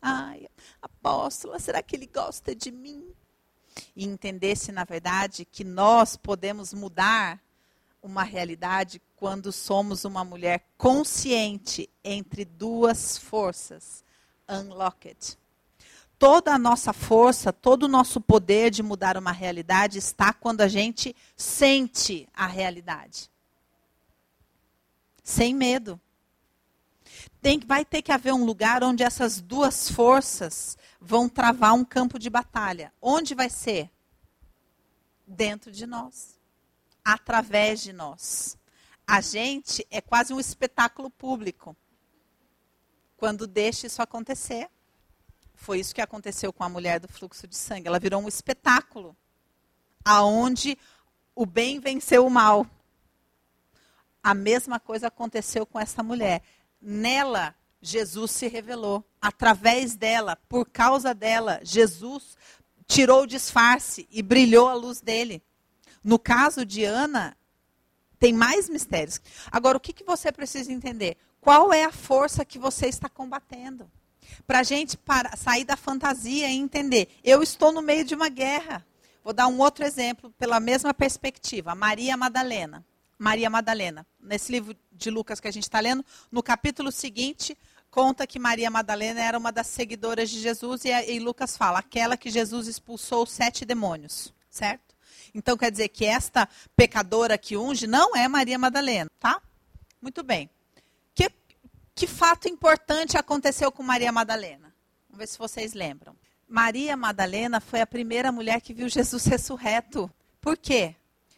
Ai, apóstola, será que ele gosta de mim? e entendesse, na verdade, que nós podemos mudar uma realidade quando somos uma mulher consciente entre duas forças. Unlocked. Toda a nossa força, todo o nosso poder de mudar uma realidade está quando a gente sente a realidade. Sem medo. Tem, vai ter que haver um lugar onde essas duas forças vão travar um campo de batalha. Onde vai ser? Dentro de nós. Através de nós. A gente é quase um espetáculo público. Quando deixa isso acontecer. Foi isso que aconteceu com a mulher do fluxo de sangue. Ela virou um espetáculo. Aonde o bem venceu o mal. A mesma coisa aconteceu com essa mulher. Nela Jesus se revelou. Através dela, por causa dela, Jesus tirou o disfarce e brilhou a luz dele. No caso de Ana, tem mais mistérios. Agora, o que, que você precisa entender? Qual é a força que você está combatendo? Para a gente para, sair da fantasia e entender. Eu estou no meio de uma guerra. Vou dar um outro exemplo pela mesma perspectiva. Maria Madalena. Maria Madalena. Nesse livro de Lucas que a gente está lendo, no capítulo seguinte, conta que Maria Madalena era uma das seguidoras de Jesus e, e Lucas fala, aquela que Jesus expulsou sete demônios, certo? Então quer dizer que esta pecadora que unge não é Maria Madalena, tá? Muito bem. Que, que fato importante aconteceu com Maria Madalena? Vamos ver se vocês lembram. Maria Madalena foi a primeira mulher que viu Jesus ressurreto. Por quê?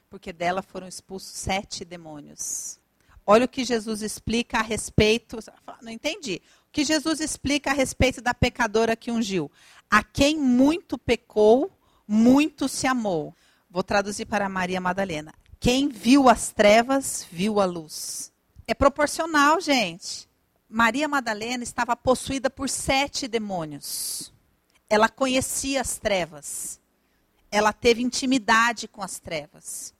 porque dela foram expulsos sete demônios. Olha o que Jesus explica a respeito. Não entendi. que Jesus explica a respeito da pecadora que ungiu? A quem muito pecou, muito se amou. Vou traduzir para Maria Madalena. Quem viu as trevas, viu a luz. É proporcional, gente. Maria Madalena estava possuída por sete demônios. Ela conhecia as trevas. Ela teve intimidade com as trevas.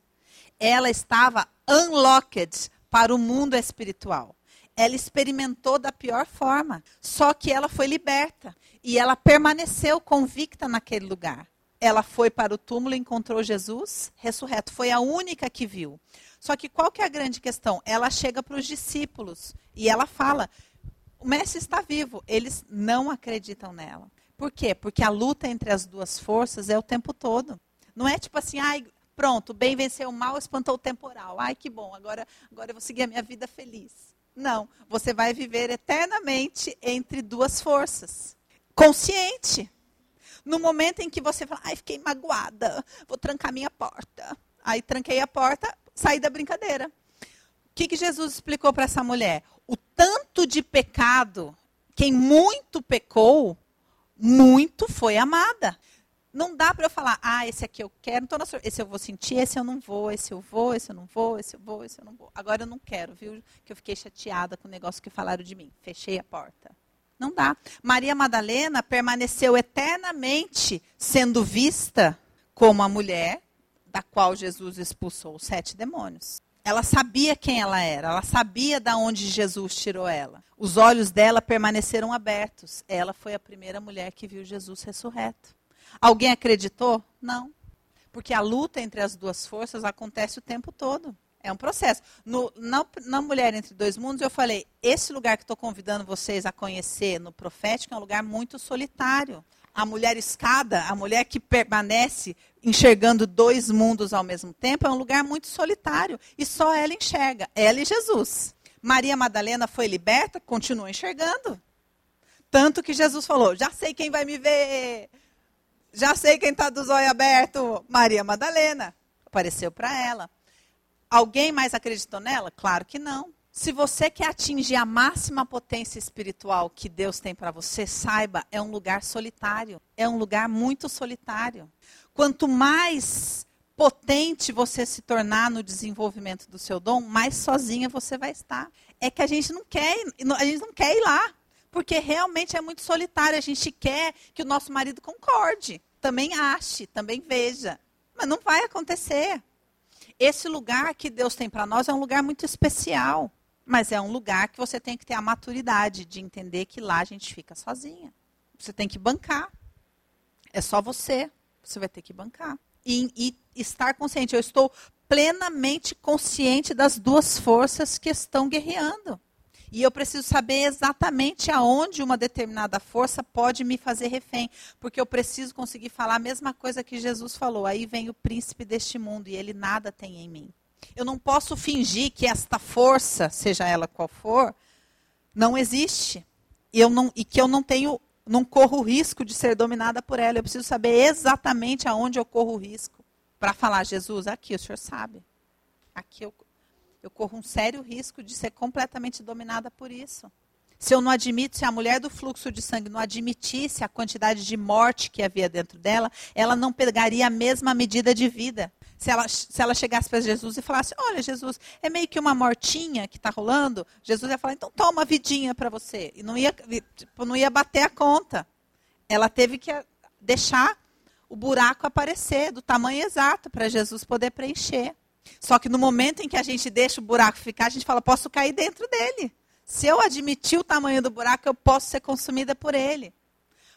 Ela estava unlocked para o mundo espiritual. Ela experimentou da pior forma, só que ela foi liberta e ela permaneceu convicta naquele lugar ela foi para o túmulo e encontrou Jesus ressurreto. Foi a única que viu. Só que qual que é a grande questão? Ela chega para os discípulos e ela fala: o mestre está vivo. Eles não acreditam nela. Por quê? Porque a luta entre as duas forças é o tempo todo. Não é tipo assim, ai, pronto, o bem venceu o mal, espantou o temporal. Ai, que bom, agora, agora eu vou seguir a minha vida feliz. Não, você vai viver eternamente entre duas forças. Consciente. No momento em que você fala, ai, fiquei magoada, vou trancar minha porta. Aí tranquei a porta, saí da brincadeira. O que, que Jesus explicou para essa mulher? O tanto de pecado, quem muito pecou, muito foi amada. Não dá para eu falar, ah, esse aqui eu quero, então esse eu vou sentir, esse eu não vou, esse eu vou, esse eu não vou, esse eu vou, esse eu não vou. Agora eu não quero, viu? Que eu fiquei chateada com o negócio que falaram de mim. Fechei a porta. Não dá. Maria Madalena permaneceu eternamente sendo vista como a mulher da qual Jesus expulsou os sete demônios. Ela sabia quem ela era, ela sabia de onde Jesus tirou ela. Os olhos dela permaneceram abertos. Ela foi a primeira mulher que viu Jesus ressurreto. Alguém acreditou? Não. Porque a luta entre as duas forças acontece o tempo todo. É um processo. No, na, na Mulher Entre Dois Mundos, eu falei: esse lugar que estou convidando vocês a conhecer no profético é um lugar muito solitário. A mulher escada, a mulher que permanece enxergando dois mundos ao mesmo tempo, é um lugar muito solitário. E só ela enxerga, ela e Jesus. Maria Madalena foi liberta, continua enxergando. Tanto que Jesus falou: já sei quem vai me ver. Já sei quem está do zóio aberto. Maria Madalena. Apareceu para ela. Alguém mais acreditou nela? Claro que não. Se você quer atingir a máxima potência espiritual que Deus tem para você, saiba, é um lugar solitário. É um lugar muito solitário. Quanto mais potente você se tornar no desenvolvimento do seu dom, mais sozinha você vai estar. É que a gente não quer, a gente não quer ir lá, porque realmente é muito solitário. A gente quer que o nosso marido concorde, também ache, também veja, mas não vai acontecer esse lugar que Deus tem para nós é um lugar muito especial. Mas é um lugar que você tem que ter a maturidade de entender que lá a gente fica sozinha. Você tem que bancar. É só você. Você vai ter que bancar. E, e estar consciente. Eu estou plenamente consciente das duas forças que estão guerreando. E eu preciso saber exatamente aonde uma determinada força pode me fazer refém. Porque eu preciso conseguir falar a mesma coisa que Jesus falou. Aí vem o príncipe deste mundo e ele nada tem em mim. Eu não posso fingir que esta força, seja ela qual for, não existe. E, eu não, e que eu não tenho, não corro o risco de ser dominada por ela. Eu preciso saber exatamente aonde eu corro o risco. Para falar, Jesus, aqui o senhor sabe. Aqui eu, eu corro um sério risco de ser completamente dominada por isso. Se eu não admito, se a mulher do fluxo de sangue não admitisse a quantidade de morte que havia dentro dela, ela não pegaria a mesma medida de vida. Se ela, se ela chegasse para Jesus e falasse: Olha, Jesus, é meio que uma mortinha que está rolando, Jesus ia falar: Então toma vidinha para você. E não ia, tipo, não ia bater a conta. Ela teve que deixar o buraco aparecer do tamanho exato para Jesus poder preencher. Só que no momento em que a gente deixa o buraco ficar, a gente fala, posso cair dentro dele. Se eu admitir o tamanho do buraco, eu posso ser consumida por ele.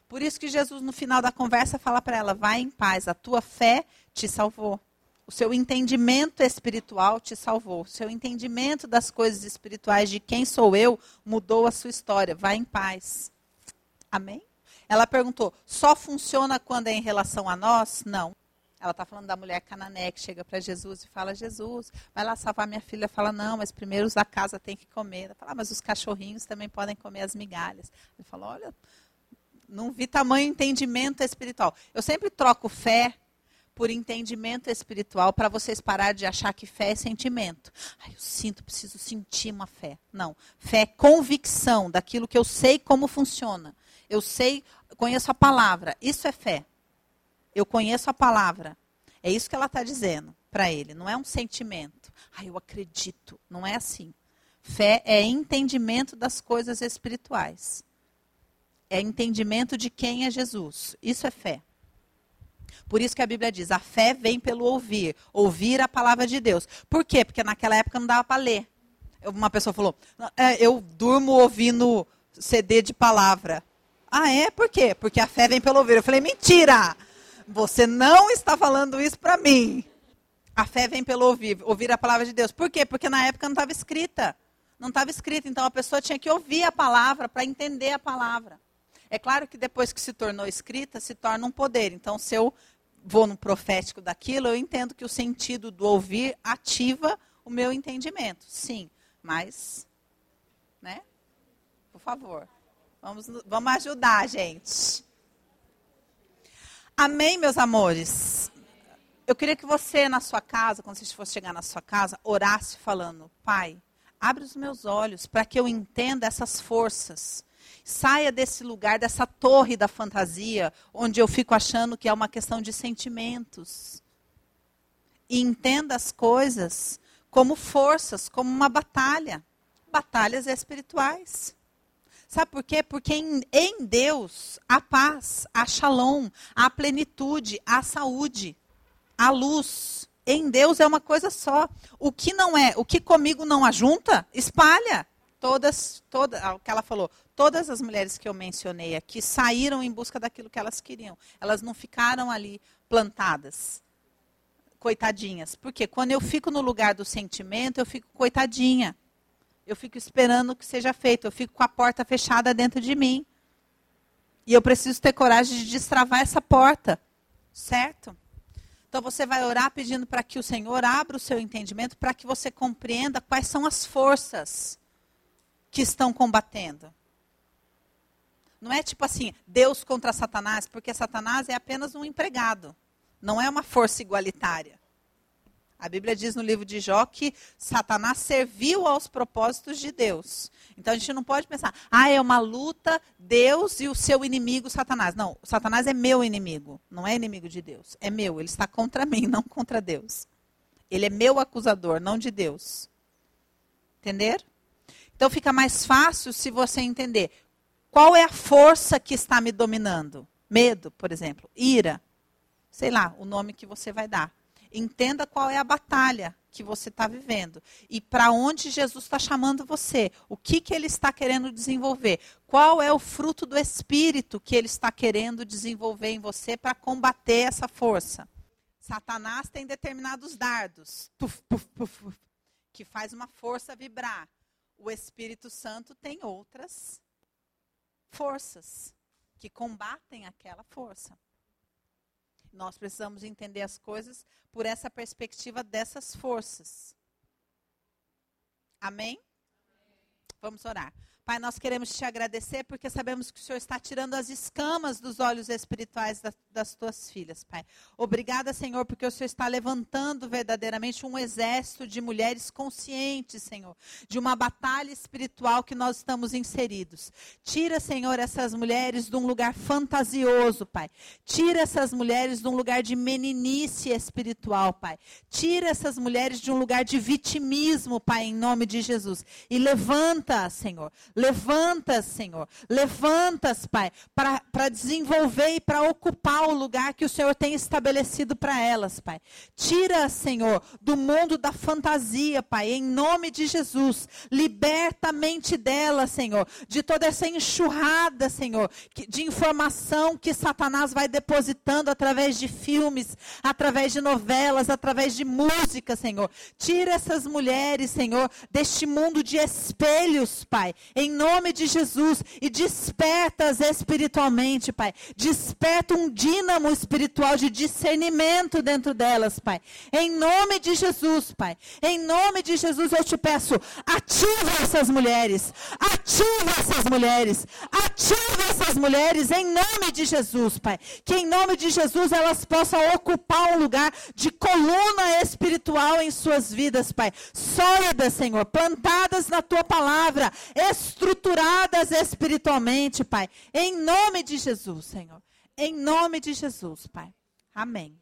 Por isso que Jesus, no final da conversa, fala para ela: vai em paz, a tua fé te salvou. O seu entendimento espiritual te salvou. O seu entendimento das coisas espirituais, de quem sou eu, mudou a sua história. Vai em paz. Amém? Ela perguntou: só funciona quando é em relação a nós? Não. Ela está falando da mulher canané que chega para Jesus e fala: Jesus, vai lá salvar minha filha. Fala: Não, mas primeiro os da casa têm que comer. Ela fala: ah, Mas os cachorrinhos também podem comer as migalhas. Ele falou: Olha, não vi tamanho entendimento espiritual. Eu sempre troco fé por entendimento espiritual para vocês parar de achar que fé é sentimento. Ai, eu sinto, preciso sentir uma fé. Não. Fé é convicção daquilo que eu sei como funciona. Eu sei, conheço a palavra. Isso é fé. Eu conheço a palavra. É isso que ela está dizendo para ele. Não é um sentimento. Ai, eu acredito. Não é assim. Fé é entendimento das coisas espirituais. É entendimento de quem é Jesus. Isso é fé. Por isso que a Bíblia diz: a fé vem pelo ouvir, ouvir a palavra de Deus. Por quê? Porque naquela época não dava para ler. Uma pessoa falou: é, eu durmo ouvindo CD de palavra. Ah, é? Por quê? Porque a fé vem pelo ouvir. Eu falei: mentira! Você não está falando isso para mim. A fé vem pelo ouvir, ouvir a palavra de Deus. Por quê? Porque na época não estava escrita. Não estava escrita, então a pessoa tinha que ouvir a palavra para entender a palavra. É claro que depois que se tornou escrita, se torna um poder. Então, se eu vou no profético daquilo, eu entendo que o sentido do ouvir ativa o meu entendimento. Sim, mas, né? Por favor, vamos, vamos ajudar, gente. Amém, meus amores? Eu queria que você, na sua casa, quando você fosse chegar na sua casa, orasse falando: Pai, abre os meus olhos para que eu entenda essas forças Saia desse lugar, dessa torre da fantasia, onde eu fico achando que é uma questão de sentimentos. E entenda as coisas como forças, como uma batalha. Batalhas espirituais. Sabe por quê? Porque em, em Deus há paz, há shalom, há plenitude, há saúde, há luz. Em Deus é uma coisa só. O que não é, o que comigo não ajunta, espalha. Todas, toda, o que ela falou, todas as mulheres que eu mencionei aqui saíram em busca daquilo que elas queriam. Elas não ficaram ali plantadas, coitadinhas. Porque quando eu fico no lugar do sentimento, eu fico coitadinha. Eu fico esperando que seja feito. Eu fico com a porta fechada dentro de mim. E eu preciso ter coragem de destravar essa porta. Certo? Então você vai orar pedindo para que o Senhor abra o seu entendimento para que você compreenda quais são as forças que estão combatendo. Não é tipo assim, Deus contra Satanás, porque Satanás é apenas um empregado. Não é uma força igualitária. A Bíblia diz no livro de Jó que Satanás serviu aos propósitos de Deus. Então a gente não pode pensar, ah, é uma luta Deus e o seu inimigo Satanás. Não, Satanás é meu inimigo, não é inimigo de Deus. É meu, ele está contra mim, não contra Deus. Ele é meu acusador, não de Deus. Entender? Então fica mais fácil se você entender qual é a força que está me dominando. Medo, por exemplo, ira, sei lá, o nome que você vai dar. Entenda qual é a batalha que você está vivendo e para onde Jesus está chamando você. O que, que ele está querendo desenvolver? Qual é o fruto do Espírito que ele está querendo desenvolver em você para combater essa força? Satanás tem determinados dardos tuf, puf, puf, que faz uma força vibrar o Espírito Santo tem outras forças que combatem aquela força. Nós precisamos entender as coisas por essa perspectiva dessas forças. Amém? Vamos orar. Pai, nós queremos te agradecer porque sabemos que o Senhor está tirando as escamas dos olhos espirituais das, tuas filhas, Pai. Obrigada, Senhor, porque o Senhor está levantando verdadeiramente um exército de mulheres conscientes, Senhor, de uma batalha espiritual que nós estamos inseridos. Tira, Senhor, essas mulheres de um lugar fantasioso, Pai. Tira essas mulheres de um lugar de meninice espiritual, Pai. Tira essas mulheres de um lugar de vitimismo, Pai, em nome de Jesus. E levanta, Senhor Levanta, Senhor. Levantas, Pai, para desenvolver e para ocupar o lugar que o Senhor tem estabelecido para elas, Pai. Tira, Senhor, do mundo da fantasia, Pai, em nome de Jesus. Liberta a mente dela, Senhor, de toda essa enxurrada, Senhor, de informação que Satanás vai depositando através de filmes, através de novelas, através de música, Senhor. Tira essas mulheres, Senhor, deste mundo de espelhos, Pai nome de Jesus, e despertas espiritualmente, Pai. Desperta um dínamo espiritual de discernimento dentro delas, Pai. Em nome de Jesus, Pai. Em nome de Jesus, eu te peço, ativa essas mulheres. Ativa essas mulheres. Ativa essas mulheres em nome de Jesus, Pai. Que em nome de Jesus elas possam ocupar um lugar de coluna espiritual em suas vidas, Pai. Sólidas, Senhor, plantadas na tua palavra, estruturadas espiritualmente, Pai. Em nome de Jesus, Senhor. Em nome de Jesus, Pai. Amém.